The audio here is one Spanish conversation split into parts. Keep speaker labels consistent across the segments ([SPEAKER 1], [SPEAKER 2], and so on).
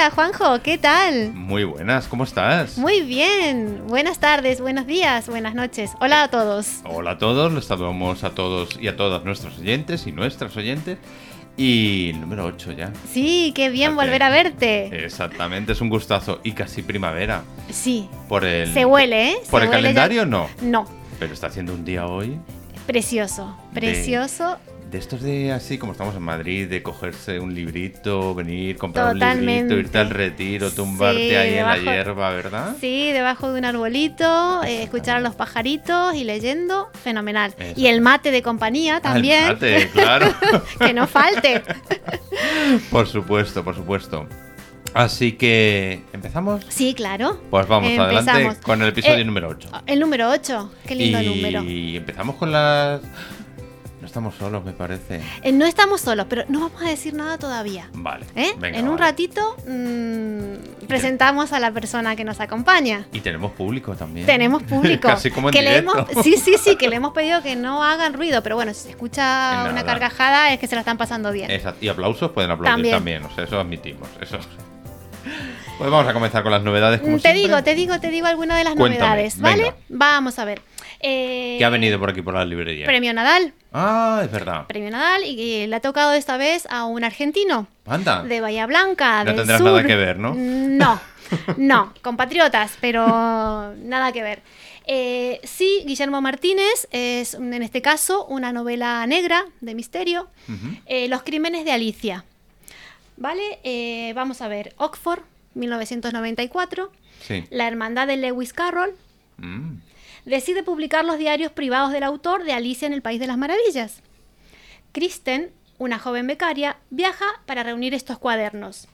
[SPEAKER 1] Hola Juanjo, ¿qué tal?
[SPEAKER 2] Muy buenas, ¿cómo estás?
[SPEAKER 1] Muy bien. Buenas tardes, buenos días, buenas noches. Hola a todos.
[SPEAKER 2] Hola a todos, les saludamos a todos y a todas nuestros oyentes y nuestras oyentes. Y número 8 ya.
[SPEAKER 1] Sí, qué bien volver a verte.
[SPEAKER 2] Exactamente, es un gustazo y casi primavera.
[SPEAKER 1] Sí.
[SPEAKER 2] Por el,
[SPEAKER 1] Se huele, ¿eh? Se
[SPEAKER 2] ¿Por el
[SPEAKER 1] huele ya-
[SPEAKER 2] calendario no?
[SPEAKER 1] No,
[SPEAKER 2] Pero está haciendo un día hoy
[SPEAKER 1] precioso, precioso.
[SPEAKER 2] De estos de así como estamos en Madrid, de cogerse un librito, venir, comprar un librito, irte al retiro, tumbarte
[SPEAKER 1] Sí,
[SPEAKER 2] ahí en la hierba, ¿verdad?
[SPEAKER 1] Sí, debajo de un arbolito, eh, escuchar a los pajaritos y leyendo, fenomenal.
[SPEAKER 2] Eso.
[SPEAKER 1] Y el mate de compañía
[SPEAKER 2] Ah, el
[SPEAKER 1] también,
[SPEAKER 2] mate, claro.
[SPEAKER 1] que no falte.
[SPEAKER 2] por supuesto, por supuesto. Así que, ¿empezamos?
[SPEAKER 1] Sí, claro.
[SPEAKER 2] Pues vamos
[SPEAKER 1] Empezamos.
[SPEAKER 2] adelante con el episodio
[SPEAKER 1] Eh,
[SPEAKER 2] número 8.
[SPEAKER 1] El número 8, qué lindo
[SPEAKER 2] y
[SPEAKER 1] número.
[SPEAKER 2] empezamos con las... No estamos solos, me parece.
[SPEAKER 1] Eh, no estamos solos, pero no vamos a decir nada todavía.
[SPEAKER 2] Vale.
[SPEAKER 1] ¿eh?
[SPEAKER 2] venga,
[SPEAKER 1] en un
[SPEAKER 2] vale.
[SPEAKER 1] ratito mm, presentamos a la persona que nos acompaña.
[SPEAKER 2] Y tenemos público también.
[SPEAKER 1] Tenemos público.
[SPEAKER 2] Casi como en
[SPEAKER 1] que le hemos, sí, sí, sí, que le hemos pedido que no hagan ruido, pero bueno, si se escucha
[SPEAKER 2] Nada.
[SPEAKER 1] una carcajada es que se la están pasando bien.
[SPEAKER 2] Exacto. Y aplausos pueden aplaudir
[SPEAKER 1] También.
[SPEAKER 2] también. o sea, eso admitimos. Eso. Pues vamos a comenzar con las novedades. Como
[SPEAKER 1] te
[SPEAKER 2] siempre.
[SPEAKER 1] digo, te digo, te digo alguna de las
[SPEAKER 2] Cuéntame,
[SPEAKER 1] novedades, ¿vale?
[SPEAKER 2] venga.
[SPEAKER 1] Vamos a ver. Eh,
[SPEAKER 2] ¿Qué ha venido por aquí por la librería?
[SPEAKER 1] Premio Nadal.
[SPEAKER 2] Ah, es verdad.
[SPEAKER 1] Premio Nadal y le ha tocado esta vez a un argentino
[SPEAKER 2] Anda.
[SPEAKER 1] de Bahía Blanca.
[SPEAKER 2] No
[SPEAKER 1] del
[SPEAKER 2] tendrás
[SPEAKER 1] sur.
[SPEAKER 2] nada que ver, ¿no?
[SPEAKER 1] No, no, compatriotas, pero nada que ver. Eh, sí, Guillermo Martínez es, en este caso, una novela negra de misterio, eh, Los crímenes de Alicia. ¿Vale? Eh, vamos a ver, Oxford, 1994,
[SPEAKER 2] Sí.
[SPEAKER 1] La Hermandad de Lewis Carroll,
[SPEAKER 2] Mm.
[SPEAKER 1] decide publicar los diarios privados del autor de Alicia en el País de las Maravillas. Kristen, una joven becaria, viaja para reunir estos cuadernos.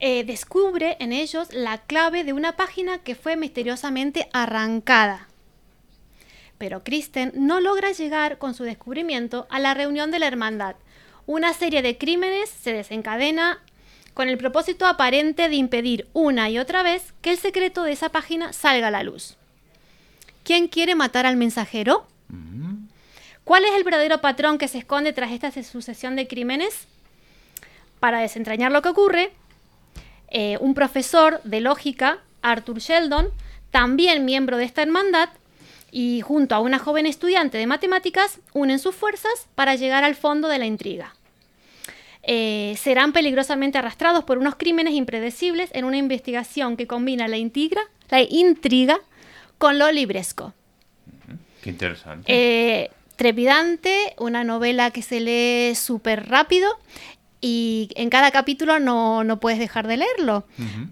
[SPEAKER 1] Eh, descubre en ellos la clave de una página que fue misteriosamente arrancada. Pero Kristen no logra llegar con su descubrimiento a la reunión de la hermandad. Una serie de crímenes se desencadena con el propósito aparente de impedir una y otra vez que el secreto de esa página salga a la luz. ¿Quién quiere matar al mensajero? ¿Cuál es el verdadero patrón que se esconde tras esta sucesión de crímenes? Para desentrañar lo que ocurre, eh, un profesor de lógica, Arthur Sheldon, también miembro de esta hermandad, y junto a una joven estudiante de matemáticas, unen sus fuerzas para llegar al fondo de la intriga. Eh, serán peligrosamente arrastrados por unos crímenes impredecibles en una investigación que combina la intriga, la intriga con lo libresco.
[SPEAKER 2] Qué interesante.
[SPEAKER 1] Eh, trepidante, una novela que se lee súper rápido y en cada capítulo no, no puedes dejar de leerlo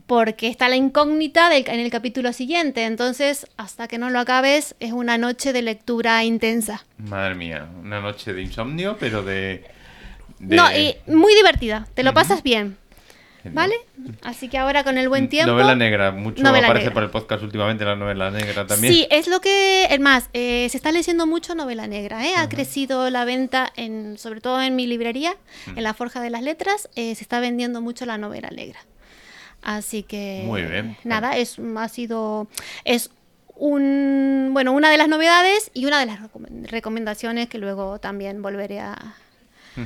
[SPEAKER 1] porque está la incógnita del- en el capítulo siguiente. Entonces, hasta que no lo acabes, es una noche de lectura intensa.
[SPEAKER 2] Madre mía, una noche de insomnio, pero de... de-
[SPEAKER 1] No, y muy divertida, te lo pasas bien. ¿vale? Así que ahora con el buen tiempo...
[SPEAKER 2] Novela negra, mucho
[SPEAKER 1] Novela
[SPEAKER 2] aparece
[SPEAKER 1] negra.
[SPEAKER 2] por el podcast últimamente la novela negra también.
[SPEAKER 1] Sí, es lo que, es más, eh, se está leyendo mucho novela negra, ¿eh? Ha crecido la venta, en, sobre todo en mi librería, en la Forja de las Letras, eh, se está vendiendo mucho la novela negra. Así que,
[SPEAKER 2] Muy bien.
[SPEAKER 1] nada, es, ha sido, es un, bueno, una de las novedades y una de las recom- recomendaciones que luego también volveré a,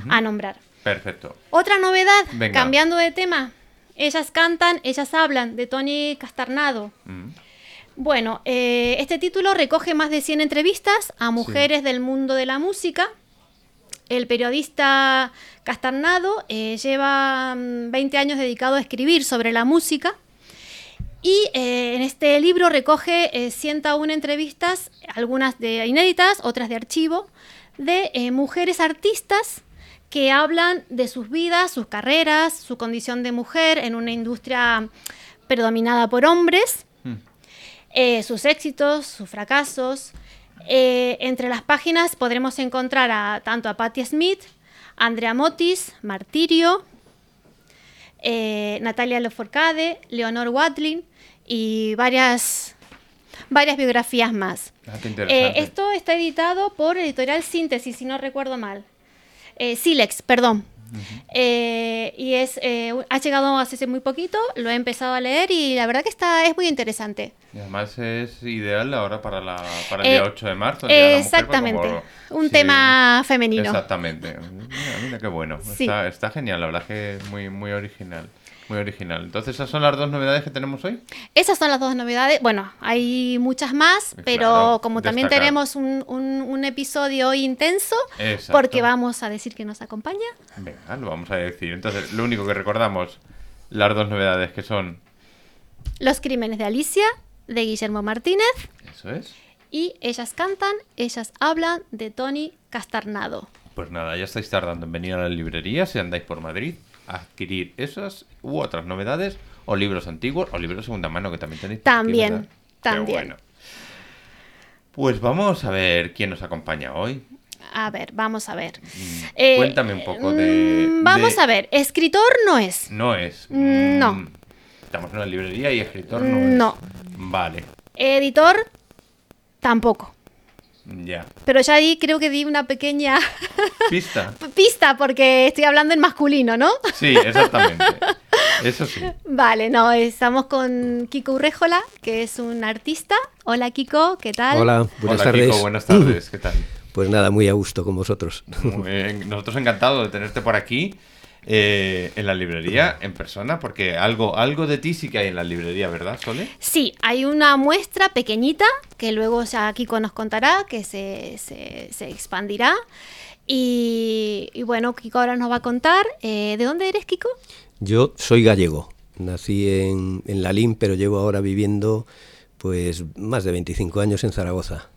[SPEAKER 1] A nombrar.
[SPEAKER 2] Perfecto.
[SPEAKER 1] Otra novedad,
[SPEAKER 2] Venga.
[SPEAKER 1] cambiando de tema, ellas cantan, ellas hablan, de Tony Castarnado.
[SPEAKER 2] Mm.
[SPEAKER 1] Bueno, eh, este título recoge más de 100 entrevistas a mujeres del mundo de la música. El periodista Castarnado eh, lleva mm, 20 años dedicado a escribir sobre la música y eh, en este libro recoge eh, 101 entrevistas, algunas de inéditas, otras de archivo, de eh, mujeres artistas que hablan de sus vidas, sus carreras, su condición de mujer en una industria predominada por hombres
[SPEAKER 2] Mm.
[SPEAKER 1] eh, sus éxitos, sus fracasos. Eh, entre las páginas podremos encontrar a, tanto a Patti Smith, Andrea Motis, Martirio, eh, Natalia Lafourcade, Leonor Watling y varias, varias biografías más.
[SPEAKER 2] Ah, qué interesante.
[SPEAKER 1] esto está editado por Editorial Síntesis, si no recuerdo mal. Eh, Silex, perdón. Eh, y es eh, ha llegado hace muy poquito, lo he empezado a leer y la verdad que está es muy interesante.
[SPEAKER 2] Y además es ideal ahora para, la, para el
[SPEAKER 1] Eh,
[SPEAKER 2] día 8 de marzo.
[SPEAKER 1] Exactamente,
[SPEAKER 2] como-
[SPEAKER 1] un
[SPEAKER 2] sí,
[SPEAKER 1] tema femenino.
[SPEAKER 2] Exactamente. Mira, mira qué bueno.
[SPEAKER 1] Sí.
[SPEAKER 2] Está, está genial, la verdad que es muy, muy original. Muy original. Entonces, ¿esas son las dos novedades que tenemos hoy?
[SPEAKER 1] Esas son las dos novedades. Bueno, hay muchas más, pero como también tenemos un, un- un episodio intenso,
[SPEAKER 2] Exacto.
[SPEAKER 1] porque vamos a decir que nos acompaña.
[SPEAKER 2] Venga, lo vamos a decir. Entonces, lo único que recordamos, las dos novedades que son...
[SPEAKER 1] Los crímenes de Alicia, de Guillermo Martínez,
[SPEAKER 2] Eso es.
[SPEAKER 1] y ellas cantan, ellas hablan, de Tony Castarnado.
[SPEAKER 2] Pues nada, ya estáis tardando en venir a la librería si andáis por Madrid adquirir esas u otras novedades o libros antiguos o libros de segunda mano que también tenéis. por aquí,
[SPEAKER 1] También, también.
[SPEAKER 2] bueno. Pues vamos a ver quién nos acompaña hoy.
[SPEAKER 1] A ver, vamos a ver.
[SPEAKER 2] Mm, cuéntame un poco de-
[SPEAKER 1] mm, Vamos
[SPEAKER 2] de-
[SPEAKER 1] a ver, escritor no es.
[SPEAKER 2] No es.
[SPEAKER 1] No.
[SPEAKER 2] mm, Estamos en una librería y escritor no es.
[SPEAKER 1] No.
[SPEAKER 2] Vale,
[SPEAKER 1] Editor tampoco.
[SPEAKER 2] Ya.
[SPEAKER 1] Pero ya di, creo que di una pequeña
[SPEAKER 2] Pista.
[SPEAKER 1] pista porque estoy hablando en masculino, ¿no?
[SPEAKER 2] Sí, exactamente. Eso sí.
[SPEAKER 1] Vale, no, estamos con Kiko Urréjola, que es un artista. Hola Kiko, ¿qué tal?
[SPEAKER 3] Hola, buenas
[SPEAKER 2] Hola,
[SPEAKER 3] tardes.
[SPEAKER 2] Kiko, buenas tardes. ¿Qué tal?
[SPEAKER 3] Pues nada, muy a gusto con vosotros.
[SPEAKER 2] Muy bien. Nosotros encantados de tenerte por aquí eh, en la librería, en persona, porque algo, algo de ti sí que hay en la librería, ¿verdad, Sole?
[SPEAKER 1] Sí, hay una muestra pequeñita que luego ya Kiko nos contará, que se, se- se expandirá. Y, y bueno, Kiko ahora nos va a contar. eh, ¿De dónde eres, Kiko?
[SPEAKER 3] Yo soy gallego. Nací en, en Lalín, pero llevo ahora viviendo pues más de 25 años en Zaragoza.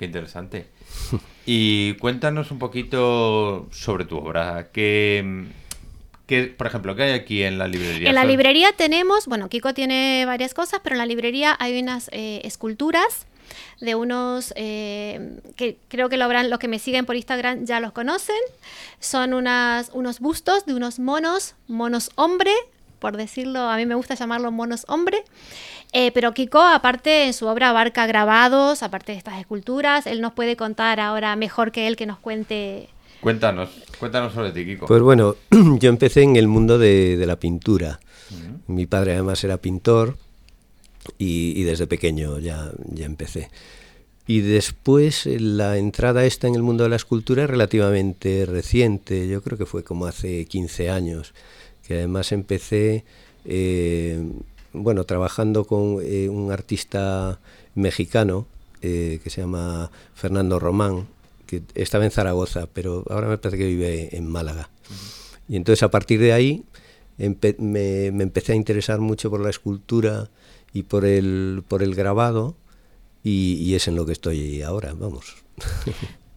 [SPEAKER 2] Qué interesante. Y cuéntanos un poquito sobre tu obra. ¿Qué, qué, por ejemplo, qué hay aquí en la librería?
[SPEAKER 1] En la librería tenemos, bueno, Kiko tiene varias cosas, pero en la librería hay unas eh, esculturas de unos eh, que creo que lo habrán, los que me siguen por Instagram ya los conocen. Son unas, unos bustos de unos monos, monos hombre, por decirlo, a mí me gusta llamarlos monos hombre. Eh, pero Kiko, aparte, en su obra abarca grabados, aparte de estas esculturas. Él nos puede contar ahora mejor que él que nos cuente.
[SPEAKER 2] Cuéntanos, cuéntanos sobre ti, Kiko.
[SPEAKER 3] Pues bueno, yo empecé en el mundo de, de la pintura. Mi padre además era pintor y, y desde pequeño ya, ya empecé. Y después eh, la entrada esta en el mundo de la escultura es relativamente reciente, yo creo que fue como hace 15 años, que además empecé, eh, bueno, trabajando con eh, un artista mexicano eh, que se llama Fernando Román, que estaba en Zaragoza, pero ahora me parece que vive en Málaga. Y entonces a partir de ahí empe- me, me empecé a interesar mucho por la escultura y por el, por el grabado y, y es en lo que estoy ahora, vamos.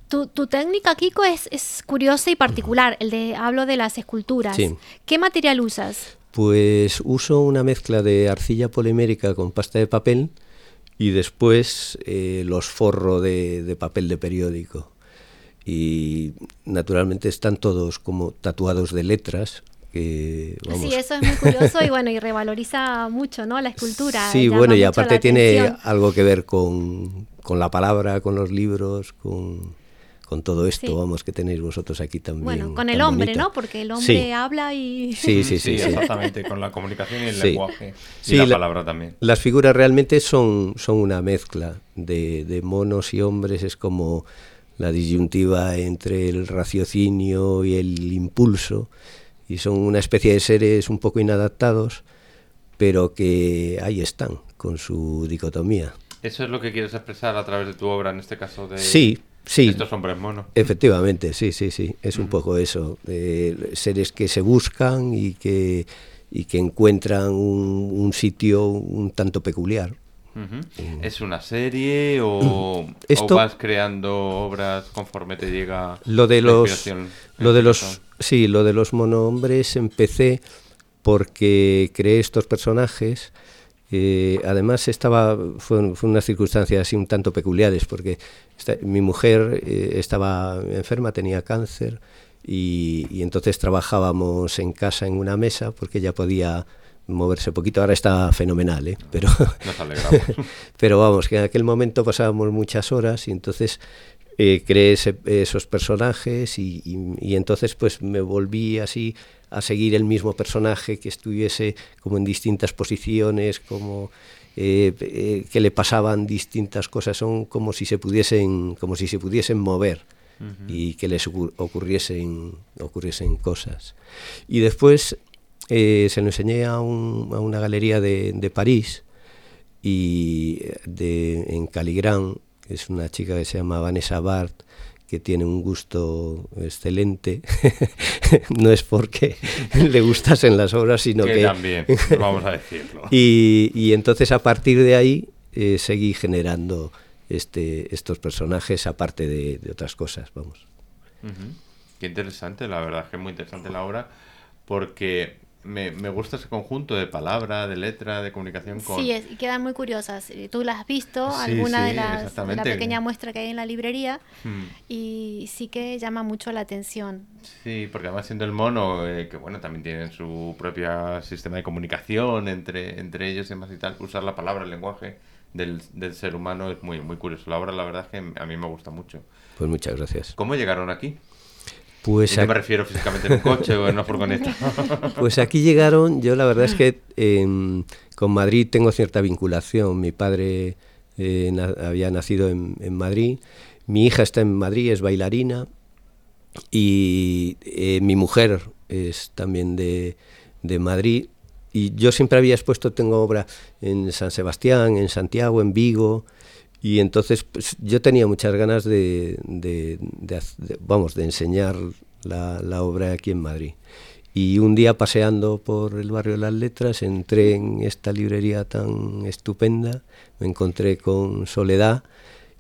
[SPEAKER 1] Tu, tu técnica, Kiko, es, es curiosa y particular. El de hablo de las esculturas.
[SPEAKER 3] Sí.
[SPEAKER 1] ¿Qué material usas?
[SPEAKER 3] Pues uso una mezcla de arcilla polimérica con pasta de papel y después eh, los forro de, de papel de periódico. Y naturalmente están todos como tatuados de letras. Que, vamos,
[SPEAKER 1] Sí, eso es muy curioso y bueno, y revaloriza mucho, ¿no? La escultura.
[SPEAKER 3] Sí, bueno, y aparte tiene algo que ver con, con la palabra, con los libros, con, con todo esto,
[SPEAKER 1] Sí.
[SPEAKER 3] vamos, que tenéis vosotros aquí también.
[SPEAKER 1] Bueno, con el hombre,
[SPEAKER 3] bonito.
[SPEAKER 1] ¿no? Porque el hombre
[SPEAKER 3] Sí.
[SPEAKER 1] habla y...
[SPEAKER 3] Sí, sí, sí. sí.
[SPEAKER 2] exactamente, con la comunicación y el
[SPEAKER 3] Sí.
[SPEAKER 2] lenguaje. Y la,
[SPEAKER 3] la-
[SPEAKER 2] palabra también.
[SPEAKER 3] Las figuras realmente son, son una mezcla de, de monos y hombres, es como la disyuntiva entre el raciocinio y el impulso, y son una especie de seres un poco inadaptados, pero que ahí están, con su dicotomía.
[SPEAKER 2] ¿Eso es lo que quieres expresar a través de tu obra, en este caso de
[SPEAKER 3] Sí, sí.
[SPEAKER 2] estos hombres monos?
[SPEAKER 3] Efectivamente, sí, sí, sí. Es un poco eso. de seres que se buscan y que, y que encuentran un, un sitio un tanto peculiar.
[SPEAKER 2] Ujú. ¿Es una serie o,
[SPEAKER 3] Esto-
[SPEAKER 2] o vas creando obras conforme te llega
[SPEAKER 3] Lo de
[SPEAKER 2] la
[SPEAKER 3] los, lo de los, sí, lo de los monohombres empecé porque creé estos personajes. Eh, además estaba, fue, fue unas circunstancias así un tanto peculiares porque esta- mi mujer eh, estaba enferma, tenía cáncer y, y entonces trabajábamos en casa en una mesa porque ella podía moverse poquito. Ahora está fenomenal, ¿eh? pero
[SPEAKER 2] Nos
[SPEAKER 3] pero vamos, que en aquel momento pasábamos muchas horas y entonces eh, creé ese- esos personajes y, y- y entonces pues me volví así a seguir el mismo personaje que estuviese como en distintas posiciones, como eh, eh, que le pasaban distintas cosas, son como si se pudiesen, como si se pudiesen mover y que les ocur- ocurriesen, ocurriesen cosas. Y después eh, se lo enseñé a, una galería de, París y de, en Caligrán, es una chica que se llama Vanessa Bart, que tiene un gusto excelente. no es porque le gustasen las obras, sino que...
[SPEAKER 2] también, vamos a decirlo.
[SPEAKER 3] y, entonces a partir de ahí eh, seguí generando este, estos personajes, aparte de, otras cosas, vamos.
[SPEAKER 2] Qué interesante, la verdad es que es muy interesante la obra, porque me, me, gusta ese conjunto de palabra, de letra, de comunicación con...
[SPEAKER 1] Sí, y quedan muy curiosas. Tú las has visto, alguna de las de la pequeña muestra que hay en la librería, hmm. y sí que llama mucho la atención.
[SPEAKER 2] Sí, porque además siendo el mono, eh, que bueno, también tienen su propio sistema de comunicación entre, entre ellos y más y tal, usar la palabra, el lenguaje del, del ser humano es muy, muy curioso. La obra, la verdad es que a mí me gusta mucho.
[SPEAKER 3] Pues muchas gracias.
[SPEAKER 2] ¿Cómo llegaron aquí?
[SPEAKER 3] Pues
[SPEAKER 2] me refiero físicamente en un coche o en una furgoneta.
[SPEAKER 3] Pues aquí llegaron, yo la verdad es que em, con Madrid tengo cierta vinculación. Mi padre eh, había nacido en, Madrid, mi hija está en Madrid, es bailarina, y eh, mi mujer es también de, de Madrid. Y yo siempre había expuesto, tengo obra en San Sebastián, en Santiago, en Vigo, y entonces pues, yo tenía muchas ganas de, vamos, de enseñar la, obra aquí en Madrid. Y un día paseando por el barrio de las letras, entré en esta librería tan estupenda, me encontré con Soledad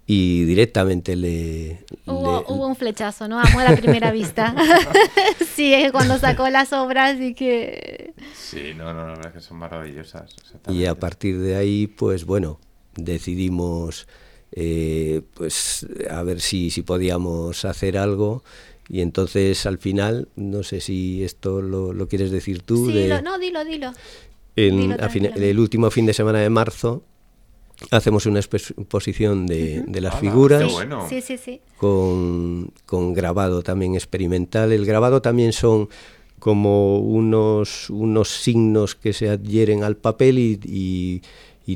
[SPEAKER 3] y directamente le...
[SPEAKER 1] Hubo, un flechazo, ¿no? Amo a la primera vista. sí, es cuando sacó las obras y que...
[SPEAKER 2] Sí, no, no, la verdad es que son maravillosas.
[SPEAKER 3] Y a partir de ahí, pues bueno, decidimos eh, pues a ver si, si podíamos hacer algo y entonces al final, no sé si esto lo, lo quieres decir tú.
[SPEAKER 1] Sí, no, dilo, dilo.
[SPEAKER 3] el último fin de semana de marzo hacemos una exposición de, de las figuras
[SPEAKER 1] sí, sí, sí,
[SPEAKER 3] con, con, grabado también experimental. El grabado también son como unos, unos signos que se adhieren al papel y y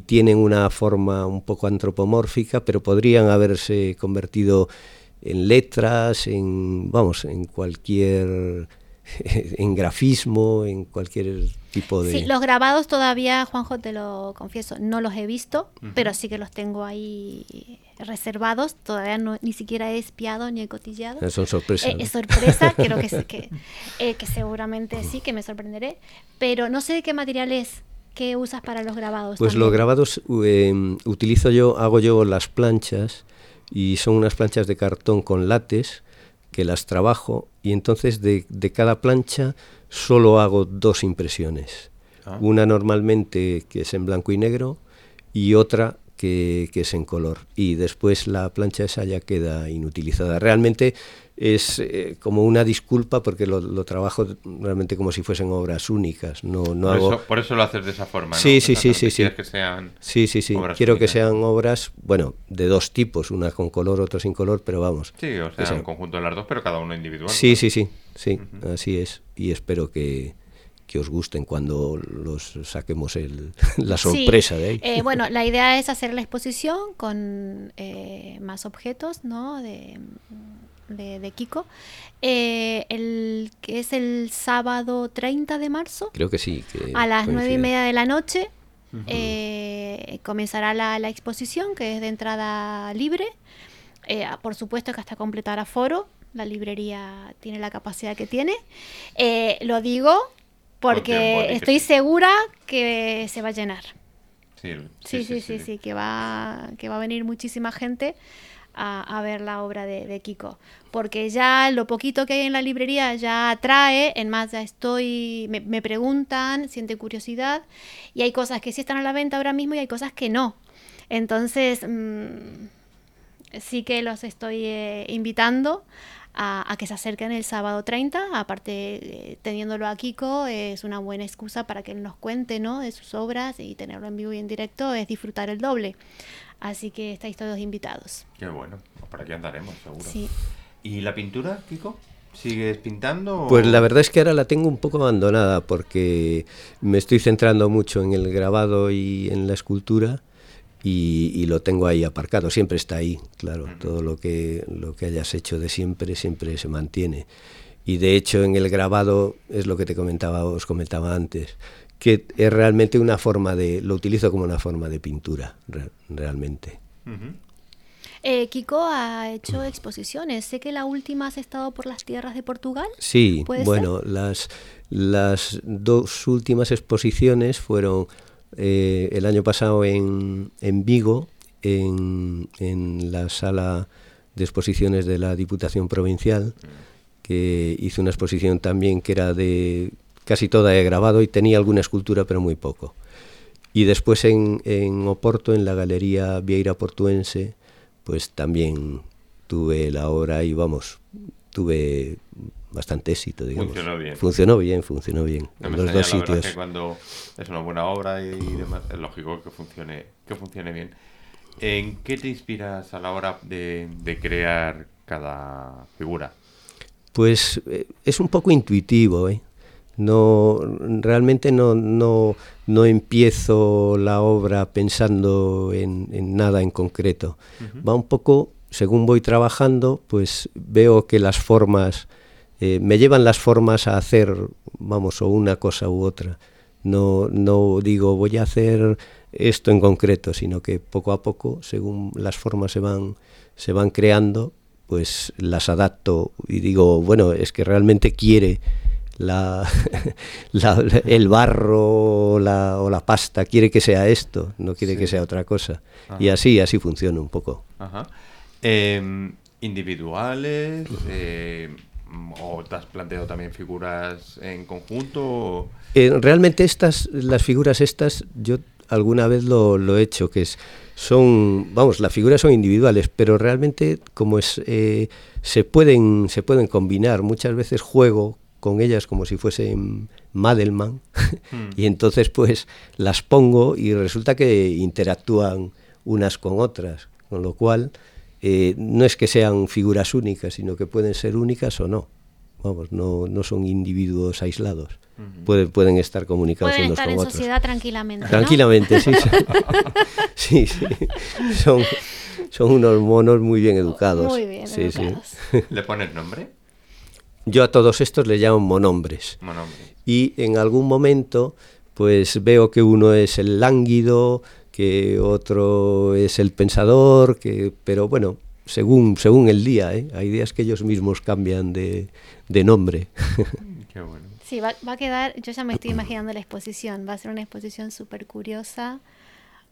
[SPEAKER 3] tienen una forma un poco antropomórfica, pero podrían haberse convertido en letras, en vamos, en cualquier en grafismo, en cualquier tipo de...
[SPEAKER 1] Sí, los grabados todavía, Juanjo, te lo confieso, no los he visto, pero sí que los tengo ahí reservados, todavía no, ni siquiera he espiado ni he cotillado.
[SPEAKER 3] Eh, son sorpresas.
[SPEAKER 1] Eh, es sorpresa, creo que, que, eh, que seguramente sí, que me sorprenderé, pero no sé de qué material es. ¿Qué usas para los grabados?
[SPEAKER 3] Pues los grabados em, utilizo yo, hago yo las planchas y son unas planchas de cartón con látex que las trabajo y entonces de, cada plancha solo hago dos impresiones. Ah. Una normalmente que es en blanco y negro y otra que, que, es en color. Y después la plancha esa ya queda inutilizada. Realmente es eh, como una disculpa porque lo, trabajo realmente como si fuesen obras únicas. No, no
[SPEAKER 2] por,
[SPEAKER 3] hago...
[SPEAKER 2] eso, por eso lo haces de esa forma. ¿no?
[SPEAKER 3] Sí, sí, sí, sí, sí.
[SPEAKER 2] que sean
[SPEAKER 3] sí, sí, sí. Quiero que sean obras, bueno, de dos tipos, una con color, otra sin color, pero vamos.
[SPEAKER 2] Sí, o sea, un conjunto de las dos, pero cada uno individual.
[SPEAKER 3] Sí, sí, sí, sí, así es. Y espero que, que os gusten cuando los saquemos el, la sorpresa de ahí.
[SPEAKER 1] Eh, bueno, la idea es hacer la exposición con eh, más objetos, ¿no? De de, Kiko, eh, el, que es el sábado 30 de marzo.
[SPEAKER 3] Creo que sí.
[SPEAKER 1] a las nueve y media de la noche eh, comenzará la, exposición, que es de entrada libre. Eh, por supuesto que hasta completar aforo, la librería tiene la capacidad que tiene. lo digo porque estoy segura que se va a llenar. Sí sí sí, sí, sí, que va, que va a venir muchísima gente a, ver la obra de, Kiko. Porque ya lo poquito que hay en la librería ya atrae, en más ya estoy, me, preguntan, siente curiosidad, y hay cosas que sí están a la venta ahora mismo y hay cosas que no. Entonces, mm, sí que los estoy eh, invitando a, que se acerquen el sábado 30. Aparte, eh, teniéndolo a Kiko, es una buena excusa para que él nos cuente ¿no? de sus obras y tenerlo en vivo y en directo es disfrutar el doble. Así que estáis todos invitados.
[SPEAKER 2] Qué bueno, por aquí andaremos, seguro. Sí. ¿Y la pintura, Kiko? ¿Sigues pintando?
[SPEAKER 3] Pues la verdad es que ahora la tengo un poco abandonada porque me estoy centrando mucho en el grabado y en la escultura y, lo tengo ahí aparcado. Siempre está ahí, claro. Todo lo que, lo que hayas hecho de siempre, siempre se mantiene. Y de hecho en el grabado es lo que te comentaba, os comentaba antes, que es realmente una forma de, lo utilizo como una forma de pintura, re- realmente.
[SPEAKER 1] Eh, Kiko ha hecho exposiciones. Sé que la última has estado por las tierras de Portugal.
[SPEAKER 3] Sí,
[SPEAKER 1] ¿Puede
[SPEAKER 3] bueno, las, las dos últimas exposiciones fueron eh, el año pasado en, en Vigo, en, en la sala de exposiciones de la Diputación Provincial, que hizo una exposición también que era de casi toda de grabado y tenía alguna escultura, pero muy poco. Y después en, en Oporto, en la Galería Vieira Portuense, pues también tuve la obra y vamos, tuve bastante éxito, digamos.
[SPEAKER 2] Funcionó bien.
[SPEAKER 3] Funcionó bien, funcionó bien.
[SPEAKER 2] No
[SPEAKER 3] en los
[SPEAKER 2] extraña,
[SPEAKER 3] dos sitios.
[SPEAKER 2] que cuando es una buena obra y demás, es lógico que funcione, que funcione bien. ¿En qué te inspiras a la hora de, de crear cada figura?
[SPEAKER 3] Pues eh, es un poco intuitivo, ¿eh? No, realmente no, no, no empiezo la obra pensando en, en nada en concreto. Va un poco, según voy trabajando, pues veo que las formas, eh, me llevan las formas a hacer, vamos, o una cosa u otra. No, no digo voy a hacer esto en concreto, sino que poco a poco, según las formas se van, se van creando, pues las adapto y digo, bueno, es que realmente quiere la, la- el barro o la, o la pasta, quiere que sea esto, no quiere
[SPEAKER 2] Sí.
[SPEAKER 3] que sea otra cosa. Y así, así funciona un poco.
[SPEAKER 2] Ajá. Em, ¿Individuales? eh, ¿O te has planteado también figuras en conjunto? o-
[SPEAKER 3] Eh, realmente estas, las figuras estas, yo alguna vez lo, lo he hecho, que es, son, vamos, las figuras son individuales, pero realmente como es, eh, se pueden, se pueden combinar. Muchas veces juego con ellas como si fuesen Madelman
[SPEAKER 2] Hmm.
[SPEAKER 3] y entonces pues las pongo y resulta que interactúan unas con otras, con lo cual eh, no es que sean figuras únicas, sino que pueden ser únicas o no. Vamos, no, no son individuos aislados. pueden, pueden estar comunicados
[SPEAKER 1] Pueden
[SPEAKER 3] unos
[SPEAKER 1] estar
[SPEAKER 3] con
[SPEAKER 1] en
[SPEAKER 3] otros.
[SPEAKER 1] sociedad tranquilamente. ¿no?
[SPEAKER 3] Tranquilamente, sí. sí, sí. Son, son unos monos muy bien educados.
[SPEAKER 1] Muy bien
[SPEAKER 3] Sí, sí.
[SPEAKER 1] educados.
[SPEAKER 2] ¿Le pones nombre?
[SPEAKER 3] Yo a todos estos les llamo monombres.
[SPEAKER 2] Hombre.
[SPEAKER 3] Y en algún momento, pues veo que uno es el lánguido, que otro es el pensador, que, pero bueno, según, según el día, ¿eh? hay días que ellos mismos cambian de, de nombre.
[SPEAKER 2] Qué bueno.
[SPEAKER 1] Sí, va, va a quedar, yo ya me estoy imaginando la exposición, va a ser una exposición súper curiosa,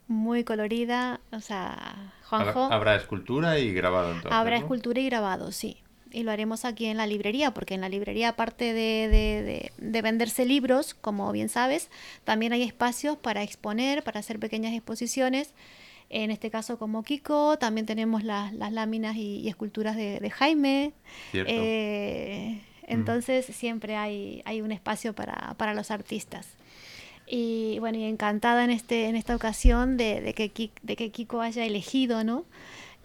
[SPEAKER 1] muy colorida, o sea, Juanjo,
[SPEAKER 2] Habrá, habrá escultura y grabado entonces.
[SPEAKER 1] habrá
[SPEAKER 2] ¿no?
[SPEAKER 1] escultura y grabado, sí. Y lo haremos aquí en la librería, porque en la librería, aparte de, de- de- de venderse libros, como bien sabes, también hay espacios para exponer, para hacer pequeñas exposiciones. En este caso, como Kiko, también tenemos las, las láminas y, y esculturas de, Jaime. Eh, entonces, siempre hay, hay un espacio para, para los artistas. Y bueno, y encantada en, este, en esta ocasión de, que, de que Kiko haya elegido, ¿no?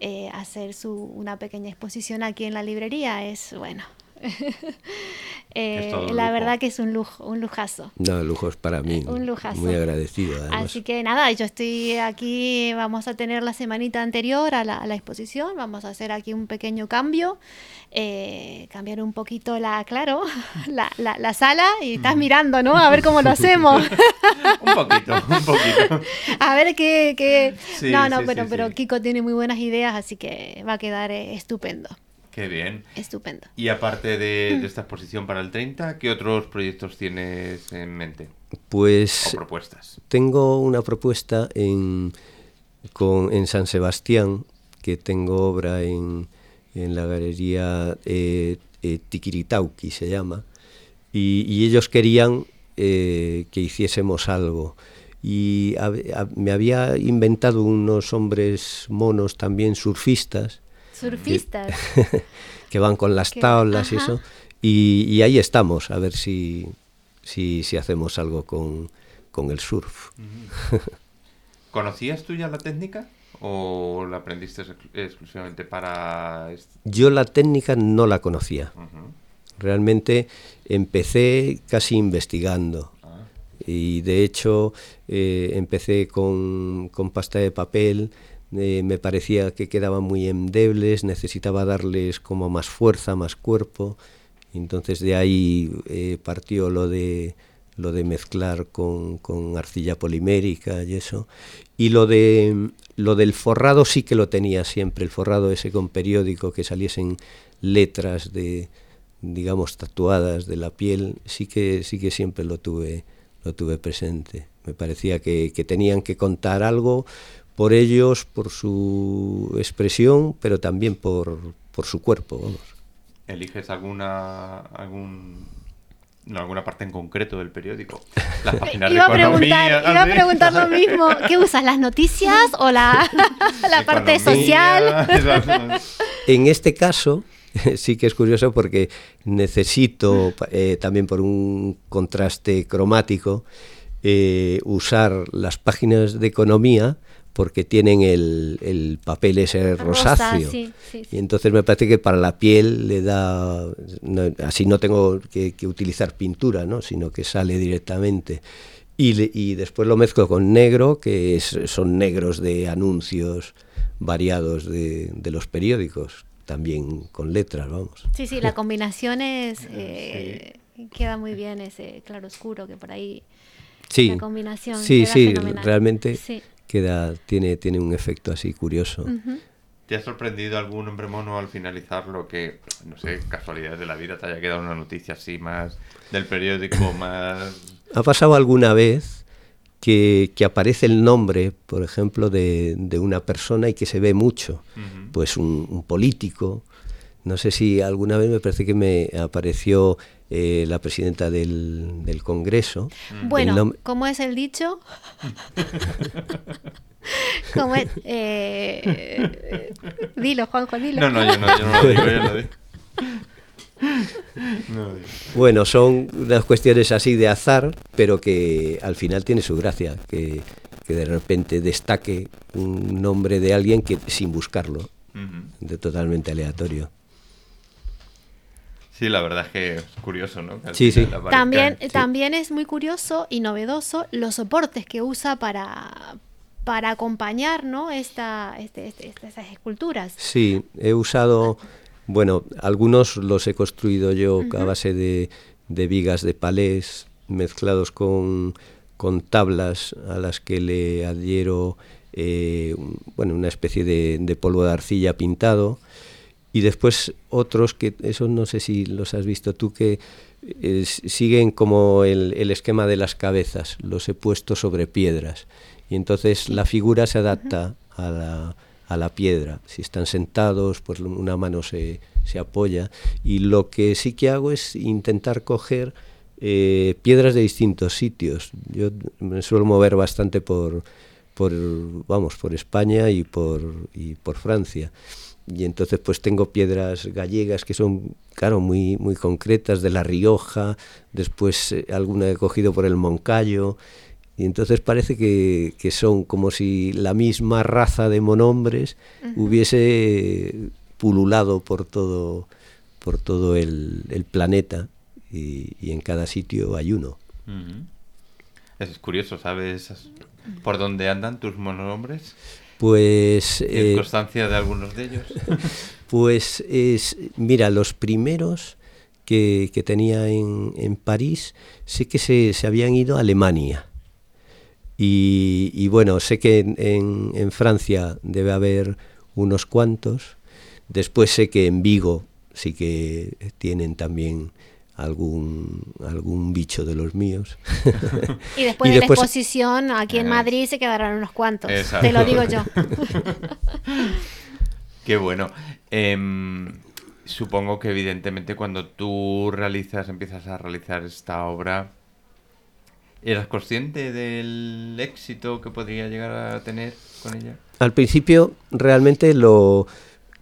[SPEAKER 1] Eh, hacer su, una pequeña exposición aquí en la librería. Es, bueno, eh,
[SPEAKER 2] Es
[SPEAKER 1] la
[SPEAKER 2] lujo.
[SPEAKER 1] verdad que es un lujo, un lujazo.
[SPEAKER 3] No, lujos para mí.
[SPEAKER 1] Un lujazo.
[SPEAKER 3] Muy agradecido, además.
[SPEAKER 1] Así que nada, yo estoy aquí, vamos a tener la semanita anterior a la, a la exposición, vamos a hacer aquí un pequeño cambio, eh, cambiar un poquito la, claro, la, la- la sala y estás mirando, ¿no? A ver cómo lo hacemos.
[SPEAKER 2] un poquito, un poquito.
[SPEAKER 1] A ver qué... qué-
[SPEAKER 2] Sí,
[SPEAKER 1] no, no,
[SPEAKER 2] sí,
[SPEAKER 1] pero,
[SPEAKER 2] sí,
[SPEAKER 1] pero. Kiko tiene muy buenas ideas, así que va a quedar eh, estupendo,
[SPEAKER 2] Qué bien.
[SPEAKER 1] estupendo.
[SPEAKER 2] Y aparte de, de esta exposición para el 30, ¿qué otros proyectos tienes en mente? O
[SPEAKER 3] Pues
[SPEAKER 2] propuestas.
[SPEAKER 3] tengo una propuesta en, con, en San Sebastián, que tengo obra en, en la galería eh, eh, Tiquiritauqui, se llama, y, y ellos querían eh, que hiciésemos algo. Y me había inventado unos hombres monos también surfistas,
[SPEAKER 1] Surfistas.
[SPEAKER 3] que van con las
[SPEAKER 1] Que-
[SPEAKER 3] tablas y eso. Y, y ahí estamos, a ver si, si, si hacemos algo con, con el surf.
[SPEAKER 2] ¿Conocías tú ya la técnica? ¿O la aprendiste ex- exclusivamente para...
[SPEAKER 3] Yo la técnica no la conocía. Realmente empecé casi investigando.
[SPEAKER 2] Ah,
[SPEAKER 3] Y de hecho eh, empecé con, con pasta de papel, eh, me parecía que quedaban muy endebles, necesitaba darles como más fuerza, más cuerpo. Entonces de ahí eh, partió lo de lo de mezclar con, con, arcilla polimérica y eso. Y lo de lo del forrado sí que lo tenía siempre, el forrado ese con periódico que saliesen letras de digamos tatuadas de la piel, sí que sí que siempre lo tuve lo tuve presente. Me parecía que, que tenían que contar algo por ellos, por su expresión, pero también por, por su cuerpo, vamos.
[SPEAKER 2] ¿Eliges alguna algún alguna parte en concreto del periódico? Las páginas
[SPEAKER 1] iba,
[SPEAKER 2] de
[SPEAKER 1] a preguntar,
[SPEAKER 2] economía,
[SPEAKER 1] iba a preguntar lo mismo. ¿Qué usas? ¿Las noticias o la, la parte
[SPEAKER 2] Economía,
[SPEAKER 1] social?
[SPEAKER 3] En este caso, sí que es curioso porque necesito, eh, también por un contraste cromático, eh, usar las páginas de economía porque tienen el, el papel ese
[SPEAKER 1] Rosa,
[SPEAKER 3] rosáceo.
[SPEAKER 1] sí, sí, sí.
[SPEAKER 3] Y entonces me parece que para la piel le da, no- así no tengo que, que utilizar pintura, ¿no? sino que sale directamente. Y, y después lo mezclo con negro, que es- son negros de anuncios variados de, de los periódicos, también con letras, vamos.
[SPEAKER 1] Sí, sí, la combinación es, eh, queda muy bien ese claro oscuro que por ahí
[SPEAKER 3] Sí,
[SPEAKER 1] la combinación
[SPEAKER 3] sí, sí,
[SPEAKER 1] fenomenal.
[SPEAKER 3] realmente
[SPEAKER 1] Sí.
[SPEAKER 3] Queda, tiene, tiene un efecto así curioso.
[SPEAKER 2] ¿Te ha sorprendido algún hombre mono al finalizar lo que, no sé, casualidades de la vida, te haya quedado una noticia así más del periódico, más...
[SPEAKER 3] ¿Ha pasado alguna vez que, que aparece el nombre, por ejemplo, de, de una persona y que se ve mucho? Pues un, un político. No sé si alguna vez me parece que me apareció eh, la presidenta del, del Congreso. El
[SPEAKER 1] Bueno,
[SPEAKER 3] nom-
[SPEAKER 1] ¿cómo es el dicho? ¿Cómo es? Eh, eh, dilo, Juanjo, dilo.
[SPEAKER 2] No, no, yo no, yo no lo digo, yo no lo digo. No.
[SPEAKER 3] Bueno, son unas cuestiones así de azar, pero que al final tiene su gracia, que, que de repente destaque un nombre de alguien que sin buscarlo, de totalmente aleatorio.
[SPEAKER 2] Sí, la verdad es que es curioso, ¿no?
[SPEAKER 3] Sí, sí.
[SPEAKER 1] También,
[SPEAKER 3] sí.
[SPEAKER 1] también es muy curioso y novedoso los soportes que usa para, para acompañar ¿no? Esta, este, este- este- estas esculturas.
[SPEAKER 3] Sí, he usado, bueno, algunos los he construido yo a base de, de vigas de palés mezclados con, con tablas a las que le adhiero eh, un- bueno, una especie de, de polvo de arcilla pintado. Y después otros que, eso no sé si los has visto tú, que eh, siguen como el, el esquema de las cabezas, los he puesto sobre piedras. Y entonces la figura se adapta a la, a la piedra. Si están sentados, pues una mano se, se apoya. Y lo que sí que hago es intentar coger eh, piedras de distintos sitios. Yo me suelo mover bastante por, por vamos, por España y por, y por Francia. Y entonces pues tengo piedras gallegas que son, claro, muy, muy concretas, de La Rioja, después eh, alguna he cogido por el Moncayo, y entonces parece que, que son como si la misma raza de monombres hubiese pululado por todo, por todo el, el planeta, y, y en cada sitio hay uno.
[SPEAKER 2] Es curioso, ¿sabes por dónde andan tus monohombres?
[SPEAKER 3] Pues...
[SPEAKER 2] ¿Tienes
[SPEAKER 3] eh,
[SPEAKER 2] constancia de algunos de ellos?
[SPEAKER 3] Pues es, mira, los primeros que, que tenía en, en París, sé que se, se habían ido a Alemania. Y, y bueno, sé que en, en- en Francia debe haber unos cuantos. Después sé que en Vigo sí que tienen también algún, algún bicho de los míos.
[SPEAKER 1] Y después
[SPEAKER 3] Y
[SPEAKER 1] de
[SPEAKER 3] después-
[SPEAKER 1] la exposición aquí en
[SPEAKER 2] Eh.
[SPEAKER 1] Madrid se quedarán unos cuantos.
[SPEAKER 2] Exacto.
[SPEAKER 1] Te lo digo yo.
[SPEAKER 2] Qué bueno. Em, supongo que evidentemente cuando tú realizas, empiezas a realizar esta obra, ¿eras consciente del éxito que podría llegar a tener con ella?
[SPEAKER 3] Al principio realmente lo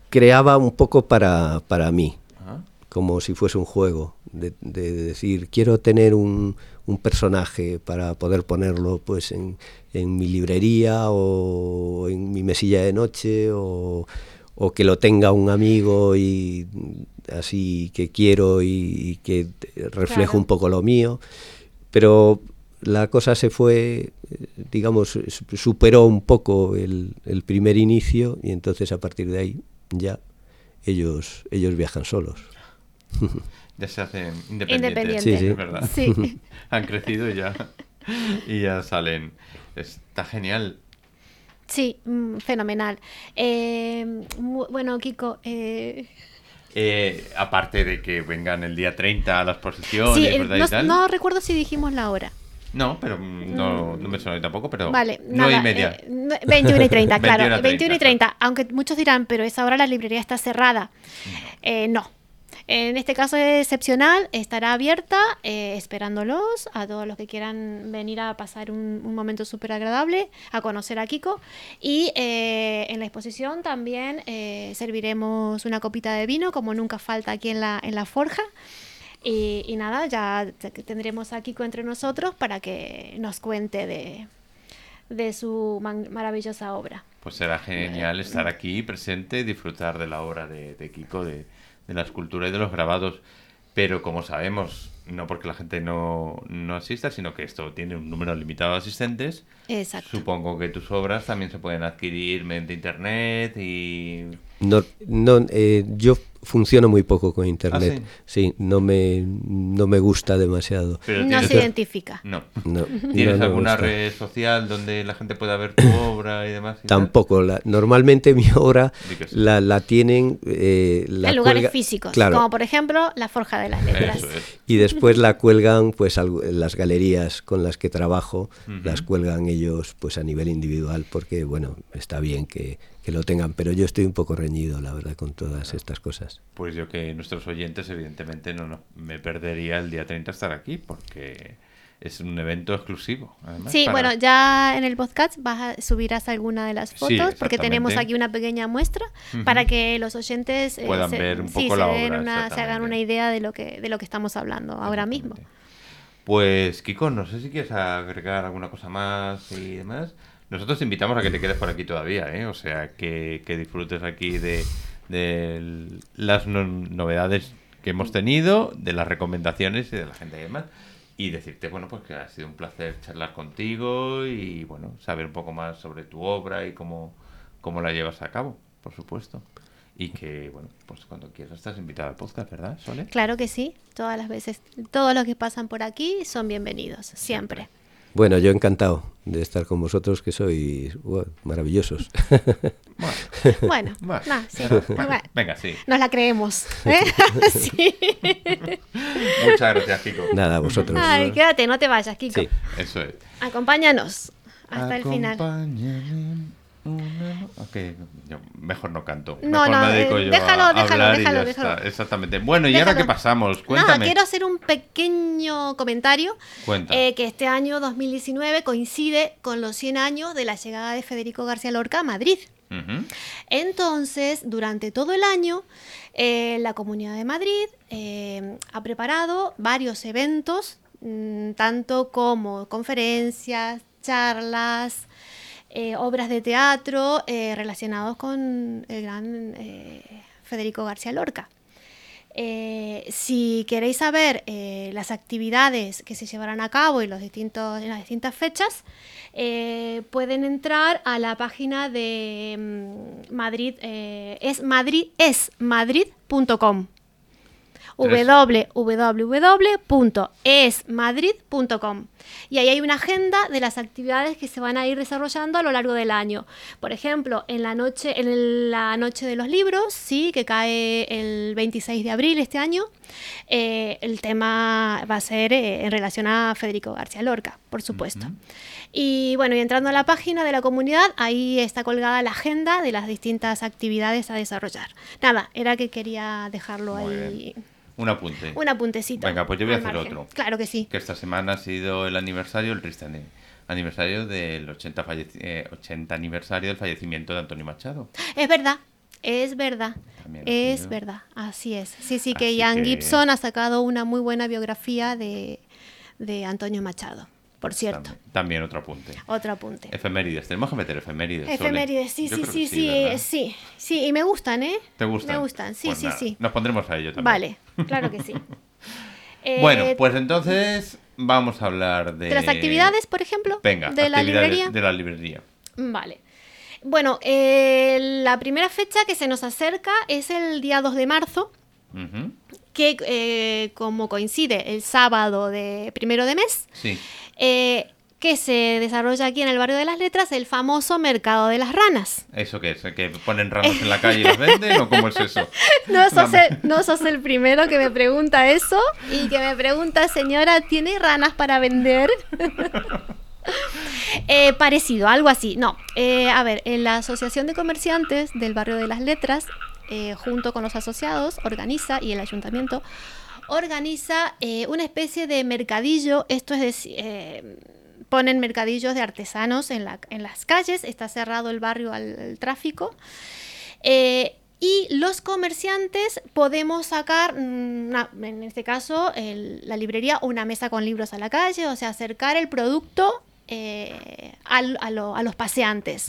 [SPEAKER 3] creaba un poco para, para mí.
[SPEAKER 2] Ajá.
[SPEAKER 3] como si fuese un juego, de, de decir, quiero tener un, un personaje para poder ponerlo pues en, en mi librería o en mi mesilla de noche o, o que lo tenga un amigo y así que quiero y, y que refleje
[SPEAKER 1] Claro.
[SPEAKER 3] un poco lo mío, pero la cosa se fue, digamos, su- superó un poco el, el primer inicio y entonces a partir de ahí ya ellos, ellos viajan solos.
[SPEAKER 2] ya se hacen independientes.
[SPEAKER 1] Independientes.
[SPEAKER 3] Sí, sí.
[SPEAKER 2] Es verdad.
[SPEAKER 1] Sí.
[SPEAKER 2] Han crecido y ya, y ya salen. Está genial.
[SPEAKER 1] Sí, mm, fenomenal. Eh, bueno, Kiko, eh,
[SPEAKER 2] Eh, aparte de que vengan el día 30 a la exposición,
[SPEAKER 1] sí,
[SPEAKER 2] y ¿verdad? y
[SPEAKER 1] no,
[SPEAKER 2] tal.
[SPEAKER 1] no recuerdo si dijimos la hora.
[SPEAKER 2] No, pero mm, no, no me suena tampoco, pero
[SPEAKER 1] Vale,
[SPEAKER 2] nueve
[SPEAKER 1] nada,
[SPEAKER 2] y media.
[SPEAKER 1] eh, nue- 21 y 30, claro.
[SPEAKER 2] 21 y
[SPEAKER 1] 21 y
[SPEAKER 2] 30,
[SPEAKER 1] 30. Aunque muchos dirán, pero esa hora la librería está cerrada. Eh, no. En este caso excepcional, estará abierta, eh, esperándolos a todos los que quieran venir a pasar un, un momento súper agradable, a conocer a Kiko. Y eh, en la exposición también eh, serviremos una copita de vino, como nunca falta aquí en la, en la forja. Y, y nada, ya te- tendremos a Kiko entre nosotros para que nos cuente de, de su maravillosa obra.
[SPEAKER 2] Pues será genial estar aquí presente, disfrutar de la obra de, de Kiko, de, de la escultura y de los grabados. Pero como sabemos, no porque la gente no, no asista, sino que esto tiene un número limitado de asistentes,
[SPEAKER 1] Exacto.
[SPEAKER 2] supongo que tus obras también se pueden adquirir mediante internet y...
[SPEAKER 3] No, no, eh, yo funciono muy poco con internet.
[SPEAKER 2] ¿Ah,
[SPEAKER 3] sí? no me, no me gusta demasiado.
[SPEAKER 2] Pero
[SPEAKER 1] No se identifica.
[SPEAKER 2] No.
[SPEAKER 3] No,
[SPEAKER 2] ¿Tienes
[SPEAKER 3] no
[SPEAKER 2] alguna
[SPEAKER 3] gusta.
[SPEAKER 2] red social donde la gente pueda ver tu obra y demás? y?
[SPEAKER 3] Tampoco. La, normalmente mi obra la, la tienen... eh, la
[SPEAKER 1] en lugares
[SPEAKER 3] cuelga-
[SPEAKER 1] físicos,
[SPEAKER 3] Claro.
[SPEAKER 1] como por ejemplo la Forja de las Letras.
[SPEAKER 2] Eso es.
[SPEAKER 3] Y después la cuelgan, pues algo- en las galerías con las que trabajo, las cuelgan ellos pues a nivel individual, porque bueno, está bien que, que lo tengan, pero yo estoy un poco reñido, la verdad, con todas estas cosas.
[SPEAKER 2] Pues yo que nuestros oyentes, evidentemente, no, no me perdería el día 30 estar aquí, porque es un evento exclusivo. además,
[SPEAKER 1] Sí,
[SPEAKER 2] para-
[SPEAKER 1] bueno, ya en el podcast vas a, subirás alguna de las
[SPEAKER 2] Sí,
[SPEAKER 1] fotos porque tenemos aquí una pequeña muestra para que los oyentes eh,
[SPEAKER 2] Puedan
[SPEAKER 1] se,
[SPEAKER 2] ver un poco
[SPEAKER 1] se
[SPEAKER 2] la
[SPEAKER 1] den
[SPEAKER 2] obra,
[SPEAKER 1] una- se hagan una idea de lo que de lo que estamos hablando ahora mismo.
[SPEAKER 2] Pues, Kiko, no sé si quieres agregar alguna cosa más y demás. Nosotros te invitamos a que te quedes por aquí todavía, ¿eh? O sea, que, que disfrutes aquí de, las no- novedades que hemos tenido, de las recomendaciones y de la gente y demás. Y decirte, bueno, pues que ha sido un placer charlar contigo y, bueno, saber un poco más sobre tu obra y cómo, cómo la llevas a cabo, por supuesto. Y que, bueno, pues cuando quieras estás invitada al podcast, ¿verdad, Sole?
[SPEAKER 1] Claro que sí, todas las veces, todos los que pasan por aquí son bienvenidos, siempre.
[SPEAKER 3] Bueno, yo encantado de estar con vosotros, que sois wow, maravillosos.
[SPEAKER 2] Bueno,
[SPEAKER 1] Bueno,
[SPEAKER 2] Bueno,
[SPEAKER 1] nah, sí,
[SPEAKER 2] bueno,
[SPEAKER 1] bueno,
[SPEAKER 2] venga, sí.
[SPEAKER 1] nos la creemos. ¿eh? sí.
[SPEAKER 2] Muchas gracias, Kiko.
[SPEAKER 3] Nada, vosotros.
[SPEAKER 1] Ay, quédate, no te vayas, Kiko.
[SPEAKER 3] Sí.
[SPEAKER 2] Eso es.
[SPEAKER 1] Acompáñanos hasta el final.
[SPEAKER 2] Acompáñame una no- Ok, yo mejor no canto.
[SPEAKER 1] No,
[SPEAKER 2] mejor
[SPEAKER 1] no,
[SPEAKER 2] me dedico
[SPEAKER 1] eh,
[SPEAKER 2] yo
[SPEAKER 1] déjalo,
[SPEAKER 2] a
[SPEAKER 1] déjalo,
[SPEAKER 2] hablar y
[SPEAKER 1] déjalo,
[SPEAKER 2] ya
[SPEAKER 1] déjalo.
[SPEAKER 2] está. Exactamente. Bueno, ¿y ahora qué pasamos?
[SPEAKER 1] Nada,
[SPEAKER 2] Cuéntame.
[SPEAKER 1] quiero hacer un pequeño comentario.
[SPEAKER 2] Cuenta.
[SPEAKER 1] eh, que este año 2019 coincide con los 100 años de la llegada de Federico García Lorca a Madrid. Entonces, durante todo el año, eh, la Comunidad de Madrid eh, ha preparado varios eventos, mm, tanto como conferencias, charlas, eh, obras de teatro eh, relacionados con el gran eh, Federico García Lorca. Eh, si queréis saber las actividades que se llevarán a cabo en, los distintos, en las distintas fechas, pueden entrar a la página de mm, Madrid, es madrid, es. www.esmadrid.com y ahí hay una agenda de las actividades que se van a ir desarrollando a lo largo del año. Por ejemplo, en la noche, en la noche de los libros, sí, que cae el 26 de abril este año, eh, el tema va a ser eh, en relación a Federico García Lorca, por supuesto. Y bueno, y entrando a la página de la comunidad, ahí está colgada la agenda de las distintas actividades a desarrollar. Nada, era que quería dejarlo
[SPEAKER 2] Muy
[SPEAKER 1] ahí.
[SPEAKER 2] Un apunte.
[SPEAKER 1] Un apuntecito.
[SPEAKER 2] Venga, pues yo voy a hacer
[SPEAKER 1] margen.
[SPEAKER 2] otro.
[SPEAKER 1] Claro que sí.
[SPEAKER 2] Que esta semana ha sido el aniversario, el triste ani- aniversario del 80, falleci- eh, 80 aniversario del fallecimiento de Antonio Machado.
[SPEAKER 1] Es verdad, es verdad.
[SPEAKER 2] También
[SPEAKER 1] Es
[SPEAKER 2] sido.
[SPEAKER 1] verdad, así es. Sí, sí, que
[SPEAKER 2] Así
[SPEAKER 1] Ian
[SPEAKER 2] que-
[SPEAKER 1] Gibson ha sacado una muy buena biografía de, de Antonio Machado, por cierto.
[SPEAKER 2] También, también otro apunte.
[SPEAKER 1] Otro apunte.
[SPEAKER 2] Efemérides, tenemos que meter efemérides.
[SPEAKER 1] Efemérides, sí, sí, sí, sí, sí, sí, y me gustan, ¿eh?
[SPEAKER 2] ¿Te gustan?
[SPEAKER 1] Me gustan, sí,
[SPEAKER 2] Pues
[SPEAKER 1] sí,
[SPEAKER 2] nada,
[SPEAKER 1] sí.
[SPEAKER 2] Nos pondremos a ello también.
[SPEAKER 1] Vale, claro que sí. Eh,
[SPEAKER 2] Bueno, pues entonces vamos a hablar de...
[SPEAKER 1] de las actividades, por ejemplo,
[SPEAKER 2] Venga,
[SPEAKER 1] de la librería.
[SPEAKER 2] de la librería.
[SPEAKER 1] Vale. Bueno, eh, la primera fecha que se nos acerca es el día 2 de marzo, que eh, como coincide el sábado de primero de mes,
[SPEAKER 2] Sí.
[SPEAKER 1] Eh, que se desarrolla aquí en el barrio de las letras, el famoso mercado de las ranas.
[SPEAKER 2] ¿Eso qué es? ¿Que ponen ranas en la calle y las venden o cómo es eso?
[SPEAKER 1] No sos, el, no sos el primero que me pregunta eso y que me pregunta, señora, ¿tiene ranas para vender? Eh, parecido, algo así. No, eh, a ver, en la Asociación de Comerciantes del Barrio de las Letras, eh, junto con los asociados, organiza, y el ayuntamiento, organiza eh, una especie de mercadillo, esto es decir, eh, ponen mercadillos de artesanos en, la- en las calles, está cerrado el barrio al, tráfico. Eh, y los comerciantes podemos sacar, mm, en este caso, la librería, una mesa con libros a la calle, o sea, acercar el producto eh, a, lo- a los paseantes.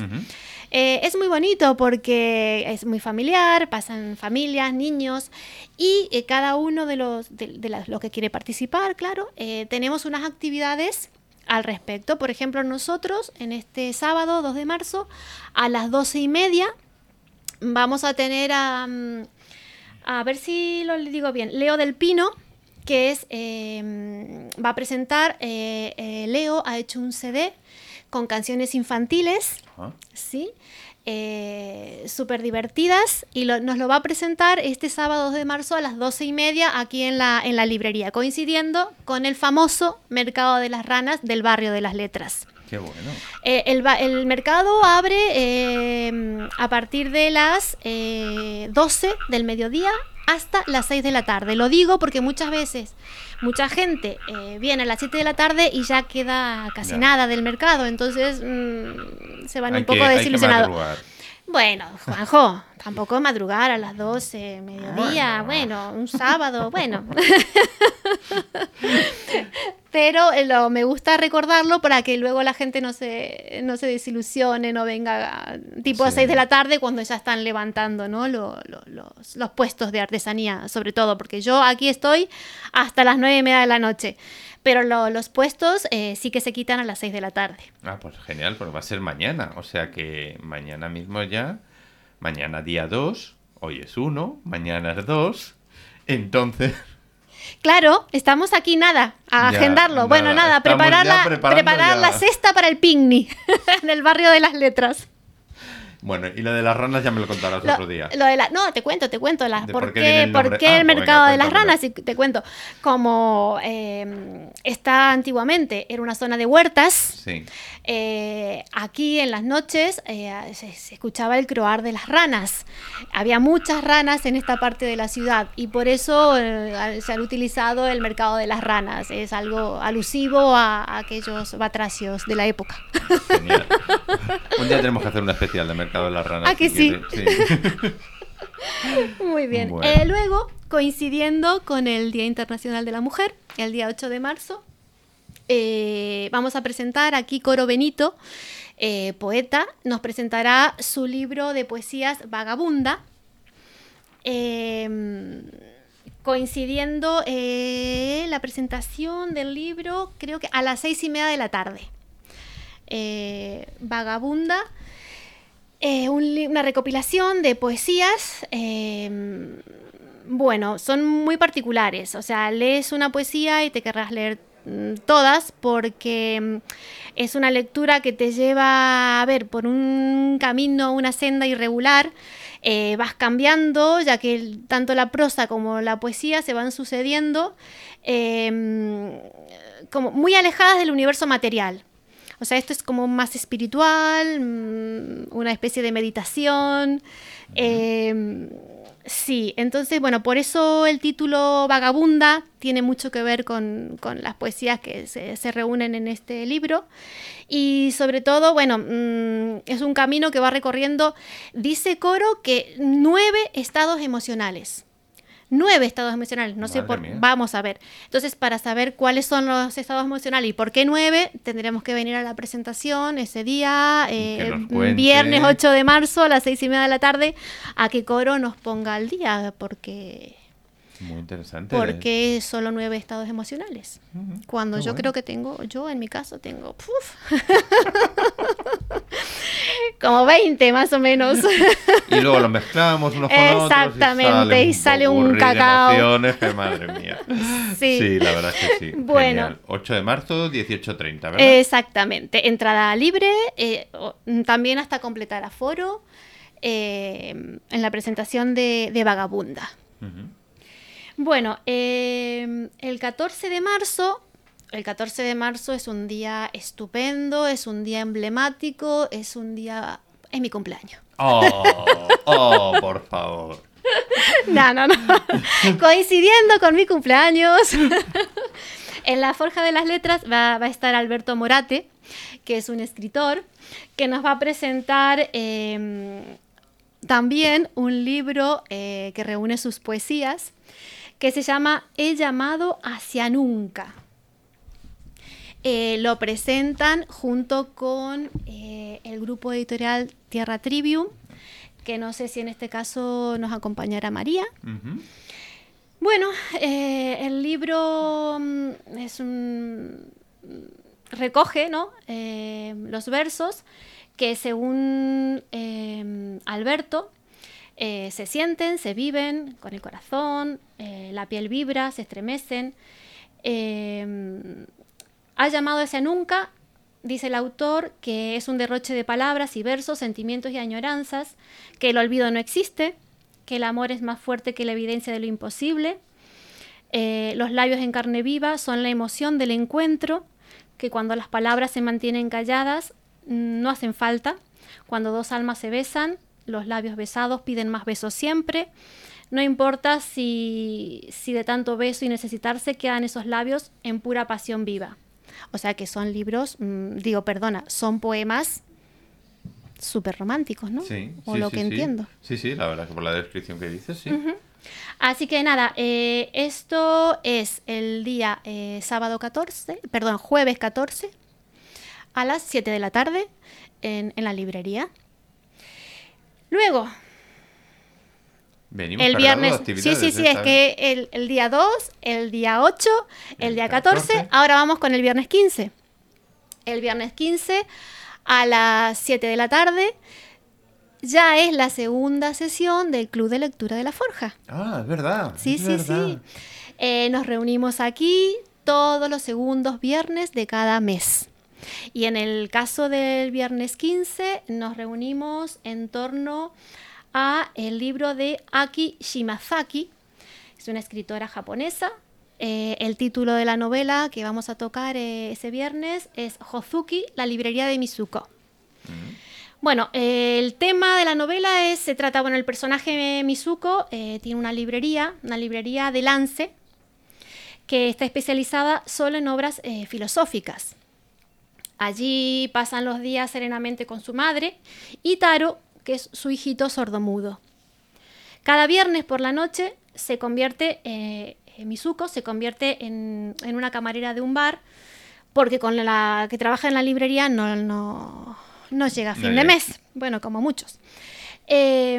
[SPEAKER 1] Eh, es muy bonito porque es muy familiar, pasan familias, niños y eh, cada uno de los, de, de las- los que quiere participar, claro, eh, tenemos unas actividades al respecto. Por ejemplo, nosotros en este sábado 2 de marzo a las 12 y media vamos a tener a, mm, a ver si lo digo bien, Leo del Pino, que es, eh, va a presentar, eh, eh, Leo ha hecho un CD con canciones infantiles. ¿sí? Eh, súper divertidas y lo- nos lo va a presentar este sábado 2 de marzo a las 12 y media aquí en la, en la librería, coincidiendo con el famoso Mercado de las Ranas del barrio de las Letras.
[SPEAKER 2] Qué bueno.
[SPEAKER 1] Eh, el, el mercado abre eh, a partir de las eh, 12 del mediodía hasta las 6 de la tarde. Lo digo porque muchas veces mucha gente eh, viene a las 7 de la tarde y ya queda casi
[SPEAKER 2] Ya.
[SPEAKER 1] nada del mercado, entonces mm, se van
[SPEAKER 2] Hay
[SPEAKER 1] un poco
[SPEAKER 2] que-
[SPEAKER 1] desilusionados. Bueno, Juanjo, tampoco madrugar a las 12, mediodía, bueno, un sábado, bueno. Pero eh, lo, me gusta recordarlo para que luego la gente no se, no se desilusione, no venga tipo a
[SPEAKER 2] Sí.
[SPEAKER 1] 6 de la tarde cuando ya están levantando ¿no? Lo- lo- los, los puestos de artesanía, sobre todo, porque yo aquí estoy hasta las 9 y media de la noche. Pero lo- los puestos eh, sí que se quitan a las 6 de la tarde.
[SPEAKER 2] Ah, pues genial, porque va a ser mañana. O sea que mañana mismo ya, mañana día 2, hoy es 1, mañana es 2. Entonces,
[SPEAKER 1] Claro, estamos aquí nada, a
[SPEAKER 2] Ya,
[SPEAKER 1] agendarlo. Bueno,
[SPEAKER 2] nada,
[SPEAKER 1] preparar, la, preparar
[SPEAKER 2] ya.
[SPEAKER 1] la cesta para el picnic en el barrio de las letras.
[SPEAKER 2] Bueno, y lo de las ranas ya me lo contarás
[SPEAKER 1] Lo,
[SPEAKER 2] otro día.
[SPEAKER 1] lo de la, no, te cuento, te cuento
[SPEAKER 2] De
[SPEAKER 1] por,
[SPEAKER 2] por qué el
[SPEAKER 1] por qué
[SPEAKER 2] Ah,
[SPEAKER 1] el
[SPEAKER 2] pues
[SPEAKER 1] mercado
[SPEAKER 2] venga,
[SPEAKER 1] de las ranas. Y te cuento, como eh, está antiguamente, era una zona de huertas,
[SPEAKER 2] Sí.
[SPEAKER 1] eh, aquí en las noches eh, se, se escuchaba el croar de las ranas. Había muchas ranas en esta parte de la ciudad y por eso eh, se han utilizado el mercado de las ranas. Es algo alusivo a, a aquellos batracios de la época.
[SPEAKER 2] Genial. Un día tenemos que hacer un especial de Mercado Ranas.
[SPEAKER 1] ¿Ah, que sí? Muy bien.
[SPEAKER 2] Bueno.
[SPEAKER 1] Eh, luego, coincidiendo con el Día Internacional de la Mujer, el día 8 de marzo, eh, vamos a presentar aquí Coro Benito, eh, poeta, nos presentará su libro de poesías Vagabunda. Eh, coincidiendo la presentación del libro, creo que a las seis y media de la tarde. Vagabunda, una recopilación de poesías. eh, bueno, son muy particulares. O sea, lees una poesía y te querrás leer mm, todas porque mm, es una lectura que te lleva a ver por un camino, una senda irregular. eh, vas cambiando, ya que tanto la prosa como la poesía se van sucediendo eh, como muy alejadas del universo material. O sea, esto es como más espiritual, mm, una especie de meditación. eh, sí, entonces, bueno, por eso el título Vagabunda tiene mucho que ver con, con las poesías que se, se reúnen en este libro. Y sobre todo, bueno, mm, es un camino que va recorriendo, dice Coro, que nueve estados emocionales. Nueve estados emocionales, no sé por...
[SPEAKER 2] mía.
[SPEAKER 1] Vamos a ver. Entonces, para saber cuáles son los estados emocionales y por qué nueve, tendremos que venir a la presentación ese día, eh, viernes 8 de marzo a las seis y media de la tarde, a que Coro nos ponga al día, porque,
[SPEAKER 2] Muy interesante.
[SPEAKER 1] porque solo nueve estados emocionales. Cuando yo
[SPEAKER 2] bueno.
[SPEAKER 1] creo que tengo, yo en mi caso tengo, ¡puf! como 20 más o menos.
[SPEAKER 2] Y luego lo mezclamos unos con otros.
[SPEAKER 1] Exactamente, y sale un
[SPEAKER 2] de
[SPEAKER 1] cacao.
[SPEAKER 2] que madre mía.
[SPEAKER 1] Sí.
[SPEAKER 2] Sí, la verdad es que sí.
[SPEAKER 1] Bueno.
[SPEAKER 2] Genial. 8 de marzo, 18.30, ¿verdad?
[SPEAKER 1] Exactamente, entrada libre, eh, también hasta completar aforo eh, en la presentación de, de Vagabunda.
[SPEAKER 2] Ujú.
[SPEAKER 1] Bueno, eh, el 14 de marzo, el 14 de marzo es un día estupendo, es un día emblemático, es un día... es mi cumpleaños.
[SPEAKER 2] Oh, oh, por favor.
[SPEAKER 1] No, no, no. Coincidiendo con mi cumpleaños. en la Forja de las Letras va, va a estar Alberto Morate, que es un escritor, que nos va a presentar eh, también un libro eh, que reúne sus poesías, que se llama He llamado hacia nunca. Eh, lo presentan junto con eh, el grupo editorial Tierra Trivium, que no sé si en este caso nos acompañará María. Bueno, eh, el libro mm, es un recoge ¿no? Los versos que según Alberto eh, se sienten, se viven con el corazón, eh, la piel vibra, se estremecen. Eh, ha llamado hacia nunca, dice el autor, que es un derroche de palabras y versos, sentimientos y añoranzas, que el olvido no existe, que el amor es más fuerte que la evidencia de lo imposible. Eh, los labios en carne viva son la emoción del encuentro, que cuando las palabras se mantienen calladas mm, no hacen falta. Cuando dos almas se besan, los labios besados piden más besos siempre. No importa si, si de tanto beso y necesitarse quedan esos labios en pura pasión viva. O sea que son libros, mm, digo, perdona, son poemas súper románticos, ¿no?
[SPEAKER 2] Sí,
[SPEAKER 1] o
[SPEAKER 2] sí,
[SPEAKER 1] lo
[SPEAKER 2] sí,
[SPEAKER 1] que
[SPEAKER 2] sí.
[SPEAKER 1] entiendo.
[SPEAKER 2] Sí, sí, la verdad que por la descripción que dices, sí.
[SPEAKER 1] Así que nada, eh, esto es el día eh, sábado 14, perdón, jueves 14, a las 7 de la tarde en, en la librería. Luego,
[SPEAKER 2] Venimos
[SPEAKER 1] el viernes, sí, sí, sí, es que el, el día 2, el día 8, el,
[SPEAKER 2] El
[SPEAKER 1] día 14,
[SPEAKER 2] 14.
[SPEAKER 1] ahora vamos con el viernes 15. El viernes 15 a las 7 de la tarde ya es la segunda sesión del Club de Lectura de la Forja.
[SPEAKER 2] Ah, es verdad.
[SPEAKER 1] Sí,
[SPEAKER 2] es
[SPEAKER 1] sí,
[SPEAKER 2] verdad.
[SPEAKER 1] sí. Eh, nos reunimos aquí todos los segundos viernes de cada mes. Y en el caso del viernes 15 nos reunimos en torno a el libro de Aki Shimazaki. Es una escritora japonesa. Eh, el título de la novela que vamos a tocar eh, ese viernes es Hozuki, la librería de Mizuko. Bueno, eh, el tema de la novela es, se trata, bueno, el personaje Mizuko eh, tiene una librería, una librería de lance, que está especializada solo en obras eh, filosóficas. Allí pasan los días serenamente con su madre y Taro, que es su hijito sordomudo. Cada viernes por la noche se convierte, eh, eh, Mizuko se convierte en, en una camarera de un bar, porque con la que trabaja en la librería no, no, no llega a
[SPEAKER 2] No
[SPEAKER 1] fin de mes, bueno, como muchos. Eh,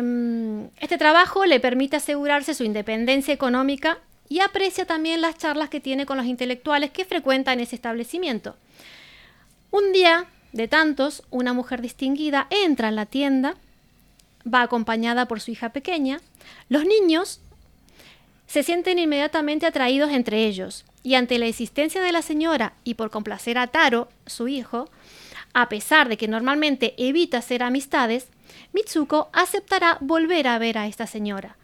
[SPEAKER 1] este trabajo le permite asegurarse su independencia económica y aprecia también las charlas que tiene con los intelectuales que frecuentan ese establecimiento. Un día, de tantos, una mujer distinguida entra en la tienda, va acompañada por su hija pequeña. Los niños se sienten inmediatamente atraídos entre ellos, y ante la existencia de la señora y por complacer a Taro, su hijo, a pesar de que normalmente evita hacer amistades, Mitsuko aceptará volver a ver a esta señora.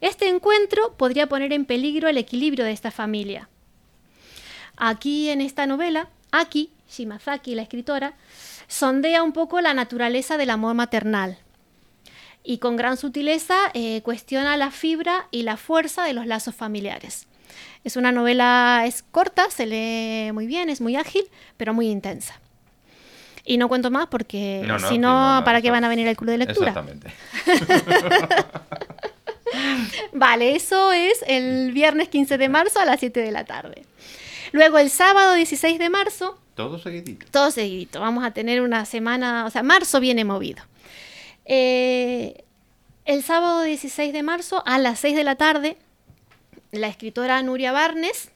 [SPEAKER 1] Este encuentro podría poner en peligro el equilibrio de esta familia. Aquí en esta novela, Aki Shimazaki, la escritora, sondea un poco la naturaleza del amor maternal y con gran sutileza eh, cuestiona la fibra y la fuerza de los lazos familiares. Es una novela, es corta, se lee muy bien, es muy ágil, pero muy intensa. Y no cuento más porque
[SPEAKER 2] No, no,
[SPEAKER 1] si no, ¿para qué van a venir al club de lectura?
[SPEAKER 2] Exactamente.
[SPEAKER 1] Vale, eso es el viernes 15 de marzo a las 7 de la tarde. Luego el sábado 16 de marzo,
[SPEAKER 2] Todo seguidito.
[SPEAKER 1] todo seguidito. Vamos a tener una semana, o sea, marzo viene movido. Eh, el sábado 16 de marzo a las 6 de la tarde, la escritora Nuria Barnes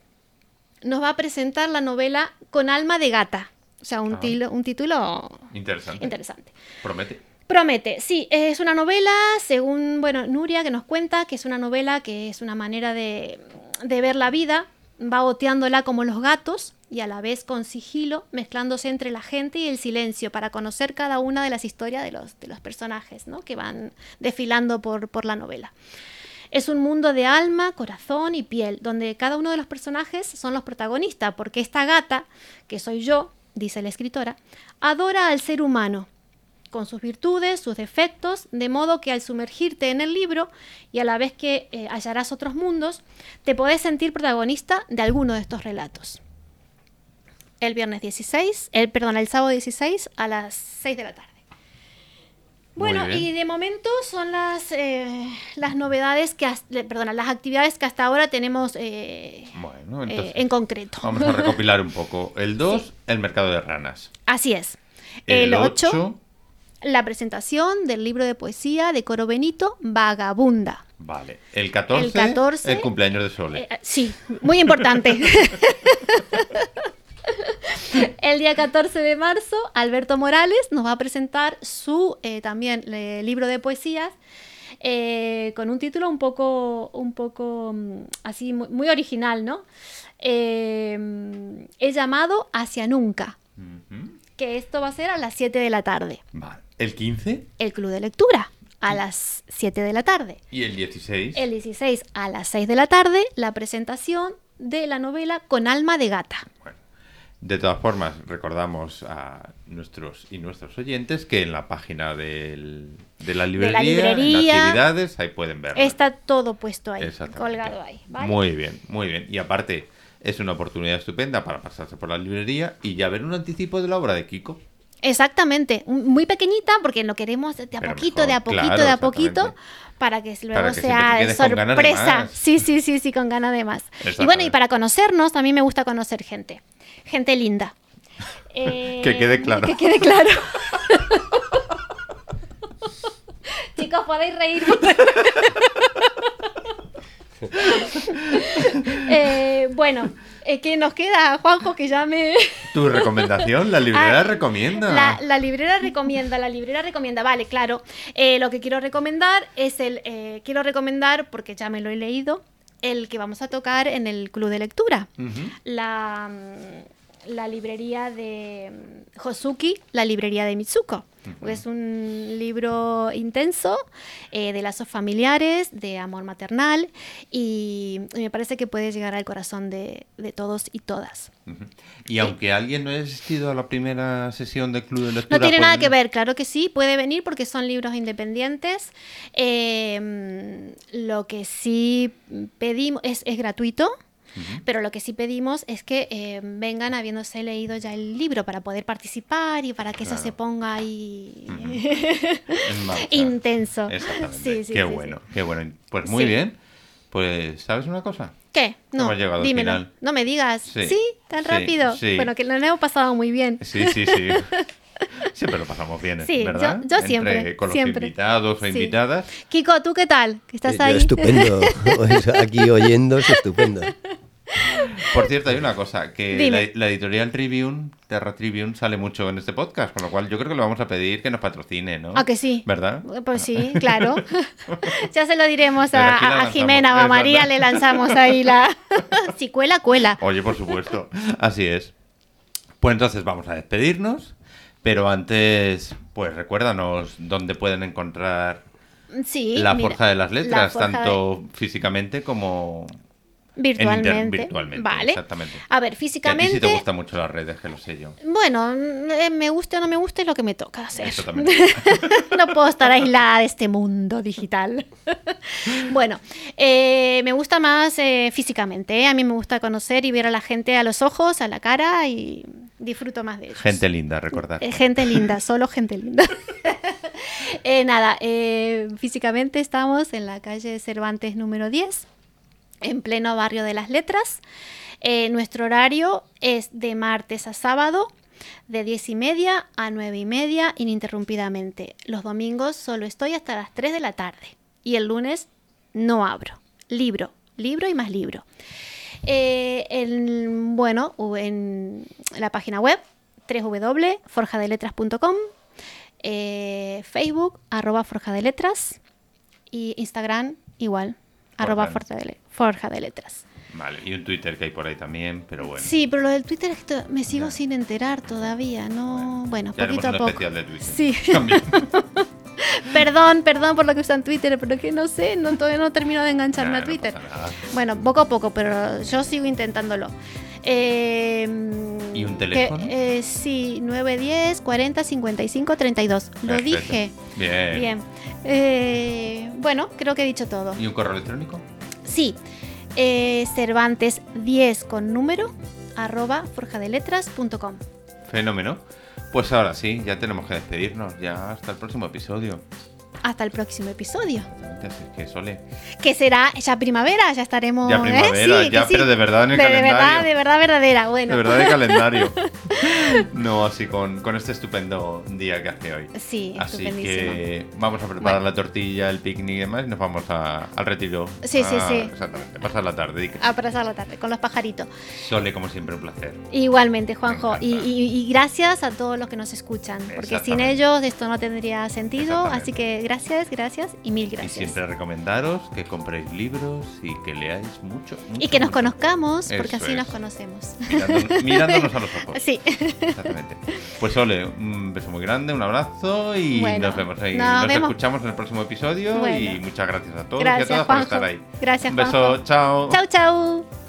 [SPEAKER 1] nos va a presentar la novela Con alma de gata. O sea, un,
[SPEAKER 2] Ah.
[SPEAKER 1] tilo- un título
[SPEAKER 2] Interesante.
[SPEAKER 1] interesante.
[SPEAKER 2] Promete.
[SPEAKER 1] Promete, sí, es una novela, según, bueno, Nuria que nos cuenta que es una novela que es una manera de, de ver la vida, va boteándola como los gatos y a la vez con sigilo, mezclándose entre la gente y el silencio para conocer cada una de las historias de los, de los personajes ¿no? que van desfilando por, por la novela. Es un mundo de alma, corazón y piel, donde cada uno de los personajes son los protagonistas, porque esta gata, que soy yo, dice la escritora, adora al ser humano, con sus virtudes, sus defectos, de modo que al sumergirte en el libro y a la vez que eh, hallarás otros mundos, te podés sentir protagonista de alguno de estos relatos. El viernes 16, el, perdón, el sábado 16 a las 6 de la tarde. Bueno, y de momento son las, eh, las novedades que, perdona, las actividades que hasta ahora tenemos eh,
[SPEAKER 2] Bueno,
[SPEAKER 1] eh, en concreto.
[SPEAKER 2] vamos a recopilar un poco. El 2, el mercado de ranas.
[SPEAKER 1] Así es.
[SPEAKER 2] El,
[SPEAKER 1] El 8,
[SPEAKER 2] 8,
[SPEAKER 1] la presentación del libro de poesía de Coro Benito, Vagabunda.
[SPEAKER 2] vale. El 14,
[SPEAKER 1] El 14,
[SPEAKER 2] el cumpleaños de Sole.
[SPEAKER 1] Sí, muy importante. El día 14 de marzo, Alberto Morales nos va a presentar su eh, también libro de poesías eh, con un título un poco, un poco mm, así muy, muy original, ¿no? Eh, es llamado Hacia Nunca, que esto va a ser a las 7 de la tarde.
[SPEAKER 2] Vale. El 15
[SPEAKER 1] El Club de Lectura, a las 7 de la tarde.
[SPEAKER 2] y el 16.
[SPEAKER 1] El 16 a las 6 de la tarde, la presentación de la novela Con alma de gata.
[SPEAKER 2] Bueno, de todas formas, recordamos a nuestros y nuestros oyentes que en la página del- de la librería, en
[SPEAKER 1] librería.
[SPEAKER 2] actividades, ahí pueden verlo.
[SPEAKER 1] Está todo puesto ahí, colgado ahí. ¿vale?
[SPEAKER 2] Muy bien, muy bien. Y aparte, es una oportunidad estupenda para pasarse por la librería y ya ver un anticipo de la obra de Kiko.
[SPEAKER 1] Exactamente, muy pequeñita porque lo queremos de a
[SPEAKER 2] Pero
[SPEAKER 1] poquito,
[SPEAKER 2] mejor,
[SPEAKER 1] de a poquito,
[SPEAKER 2] claro,
[SPEAKER 1] de a poquito, para que luego
[SPEAKER 2] Para que
[SPEAKER 1] sea sorpresa. Sí, sí, sí, sí, con ganas de más. Y bueno, y para conocernos, también me gusta conocer gente, gente linda. Eh,
[SPEAKER 2] Que quede claro.
[SPEAKER 1] Que quede claro. Chicos, podéis reír. Eh, bueno, eh, ¿qué nos queda, Juanjo? Que ya me...
[SPEAKER 2] Tu recomendación, la librera
[SPEAKER 1] Ah,
[SPEAKER 2] recomienda.
[SPEAKER 1] La, la librera recomienda, la librera recomienda. Vale, claro. Eh, lo que quiero recomendar es el. eh, quiero recomendar, porque ya me lo he leído, el que vamos a tocar en el club de lectura. La, la librería de mm, Hosuki, la librería de Mitsuko. Es un libro intenso eh, de lazos familiares, de amor maternal y me parece que puede llegar al corazón de, de todos y todas.
[SPEAKER 2] Y aunque alguien no haya asistido a la primera sesión del club de lectura...
[SPEAKER 1] No tiene
[SPEAKER 2] pues-
[SPEAKER 1] nada que ver, claro que sí, puede venir porque son libros independientes. Eh, lo que sí pedimos es, es gratuito, pero lo que sí pedimos es que eh, vengan habiéndose leído ya el libro para poder participar y para que eso
[SPEAKER 2] Claro.
[SPEAKER 1] se ponga ahí intenso.
[SPEAKER 2] Exactamente.
[SPEAKER 1] Sí, sí,
[SPEAKER 2] qué
[SPEAKER 1] sí,
[SPEAKER 2] bueno,
[SPEAKER 1] sí.
[SPEAKER 2] qué bueno. Pues muy
[SPEAKER 1] Sí.
[SPEAKER 2] bien. Pues, ¿sabes una cosa?
[SPEAKER 1] ¿Qué? No,
[SPEAKER 2] Hemos llegado al
[SPEAKER 1] dímelo.
[SPEAKER 2] final.
[SPEAKER 1] No me digas.
[SPEAKER 2] Sí,
[SPEAKER 1] Sí, tan
[SPEAKER 2] sí,
[SPEAKER 1] rápido.
[SPEAKER 2] sí.
[SPEAKER 1] Bueno, que lo hemos pasado muy bien.
[SPEAKER 2] Sí, sí, sí. Siempre lo pasamos bien,
[SPEAKER 1] Sí,
[SPEAKER 2] ¿verdad?
[SPEAKER 1] yo- yo
[SPEAKER 2] Entre-
[SPEAKER 1] siempre,
[SPEAKER 2] Con los
[SPEAKER 1] siempre.
[SPEAKER 2] invitados o
[SPEAKER 1] Sí.
[SPEAKER 2] invitadas.
[SPEAKER 1] Kiko, ¿tú qué tal? ¿Que ¿Estás
[SPEAKER 3] Eh, yo
[SPEAKER 1] ahí?
[SPEAKER 3] estupendo. Aquí oyendo es estupendo.
[SPEAKER 2] Por cierto, hay una cosa, que la, la editorial Tribune, Terra Tribune, sale mucho en este podcast, con lo cual yo creo que le vamos a pedir que nos patrocine, ¿no?
[SPEAKER 1] Ah, que sí.
[SPEAKER 2] ¿Verdad?
[SPEAKER 1] Pues sí, claro. ya se lo diremos a. Jimena o a María, le lanzamos ahí la... si cuela, cuela.
[SPEAKER 2] Oye, por supuesto. Así es. Pues entonces vamos a despedirnos, pero antes, pues recuérdanos dónde pueden encontrar
[SPEAKER 1] Sí,
[SPEAKER 2] la
[SPEAKER 1] mira,
[SPEAKER 2] Forja de las
[SPEAKER 1] la
[SPEAKER 2] Letras,
[SPEAKER 1] de-
[SPEAKER 2] tanto físicamente como
[SPEAKER 1] Virtualmente.
[SPEAKER 2] en inter- virtualmente,
[SPEAKER 1] Vale.
[SPEAKER 2] exactamente.
[SPEAKER 1] A ver,
[SPEAKER 2] Que a ti
[SPEAKER 1] físicamente...
[SPEAKER 2] sí te gustan mucho las redes, que lo sé yo.
[SPEAKER 1] Bueno, eh, me guste o no me guste es lo que me toca hacer.
[SPEAKER 2] Eso también.
[SPEAKER 1] no puedo estar aislada de este mundo digital. bueno, eh, me gusta más eh, físicamente. ¿eh? A mí me gusta conocer y ver a la gente a los ojos, a la cara y disfruto más de ellos.
[SPEAKER 2] Gente linda, recordad.
[SPEAKER 1] Eh, gente linda, solo gente linda. Eh, nada, físicamente estamos en la calle Cervantes número 10, en pleno barrio de las letras. Eh, nuestro horario es de martes a sábado, de 10 y media a 9 y media, ininterrumpidamente. Los domingos solo estoy hasta las 3 de la tarde y el lunes no abro. Libro, libro y más libro. Eh, en- bueno, en la página web www.forjadeletras.com Eh, Facebook, arroba Forja de Letras. Y Instagram, igual, arroba
[SPEAKER 2] Forja.
[SPEAKER 1] De, Le- Forja de Letras.
[SPEAKER 2] Vale, y un Twitter que hay por ahí también, pero bueno.
[SPEAKER 1] Sí, pero lo del Twitter es que me sigo sin enterar todavía, ¿no? Bueno,
[SPEAKER 2] haremos
[SPEAKER 1] poquito a poco.
[SPEAKER 2] especial de Twitter.
[SPEAKER 1] Sí, perdón, perdón por lo que usan Twitter, pero que no sé, no, todavía no termino de engancharme
[SPEAKER 2] Nah,
[SPEAKER 1] a Twitter. Bueno, poco a poco, pero yo sigo intentándolo. Eh,
[SPEAKER 2] ¿Y un
[SPEAKER 1] que,
[SPEAKER 2] teléfono?
[SPEAKER 1] eh, sí, 910 40 55 32. Lo
[SPEAKER 2] Perfecto.
[SPEAKER 1] dije.
[SPEAKER 2] Bien.
[SPEAKER 1] Bien. Eh, bueno, creo que he dicho todo.
[SPEAKER 2] ¿Y un correo electrónico?
[SPEAKER 1] Sí. Eh, Cervantes 10 con número arroba forjadeletras.com.
[SPEAKER 2] Fenómeno. Pues ahora sí, ya tenemos que despedirnos. Ya hasta el próximo episodio.
[SPEAKER 1] Hasta el próximo episodio.
[SPEAKER 2] Que Sole.
[SPEAKER 1] Que será ya primavera, ya estaremos.
[SPEAKER 2] Ya
[SPEAKER 1] ¿eh?
[SPEAKER 2] primavera,
[SPEAKER 1] Sí,
[SPEAKER 2] ya,
[SPEAKER 1] sí.
[SPEAKER 2] pero de verdad en el
[SPEAKER 1] de, de
[SPEAKER 2] calendario.
[SPEAKER 1] verdad, de verdad verdadera. Bueno.
[SPEAKER 2] De verdad de calendario. No, así con, con este estupendo día que hace hoy.
[SPEAKER 1] Sí,
[SPEAKER 2] Así que vamos a preparar
[SPEAKER 1] Bueno.
[SPEAKER 2] la tortilla, el picnic y demás y nos vamos a- al retiro.
[SPEAKER 1] Sí, sí,
[SPEAKER 2] a-
[SPEAKER 1] sí.
[SPEAKER 2] Exactamente, pasar la tarde. Que-
[SPEAKER 1] A pasar la tarde con los pajaritos.
[SPEAKER 2] Sole, como siempre, un placer.
[SPEAKER 1] Igualmente, Juanjo. Y, y- y gracias a todos los que nos escuchan. Porque sin ellos esto no tendría sentido. Así que gracias, gracias y mil
[SPEAKER 2] Y
[SPEAKER 1] gracias.
[SPEAKER 2] siempre recomendaros que compréis libros y que leáis mucho.
[SPEAKER 1] Y que nos
[SPEAKER 2] mucho.
[SPEAKER 1] conozcamos, porque
[SPEAKER 2] Eso
[SPEAKER 1] así nos conocemos.
[SPEAKER 2] Mirándonos, mirándonos a los ojos.
[SPEAKER 1] Sí.
[SPEAKER 2] Exactamente. Pues Sole, un beso muy grande, un abrazo y
[SPEAKER 1] Bueno,
[SPEAKER 2] nos vemos ahí.
[SPEAKER 1] nos
[SPEAKER 2] Nos,
[SPEAKER 1] vemos.
[SPEAKER 2] escuchamos en el próximo episodio y muchas gracias a todos y
[SPEAKER 1] Gracias,
[SPEAKER 2] a todas por
[SPEAKER 1] Juanjo.
[SPEAKER 2] estar ahí.
[SPEAKER 1] Gracias,
[SPEAKER 2] Un beso,
[SPEAKER 1] Juanjo.
[SPEAKER 2] chao.
[SPEAKER 1] Chau, chau.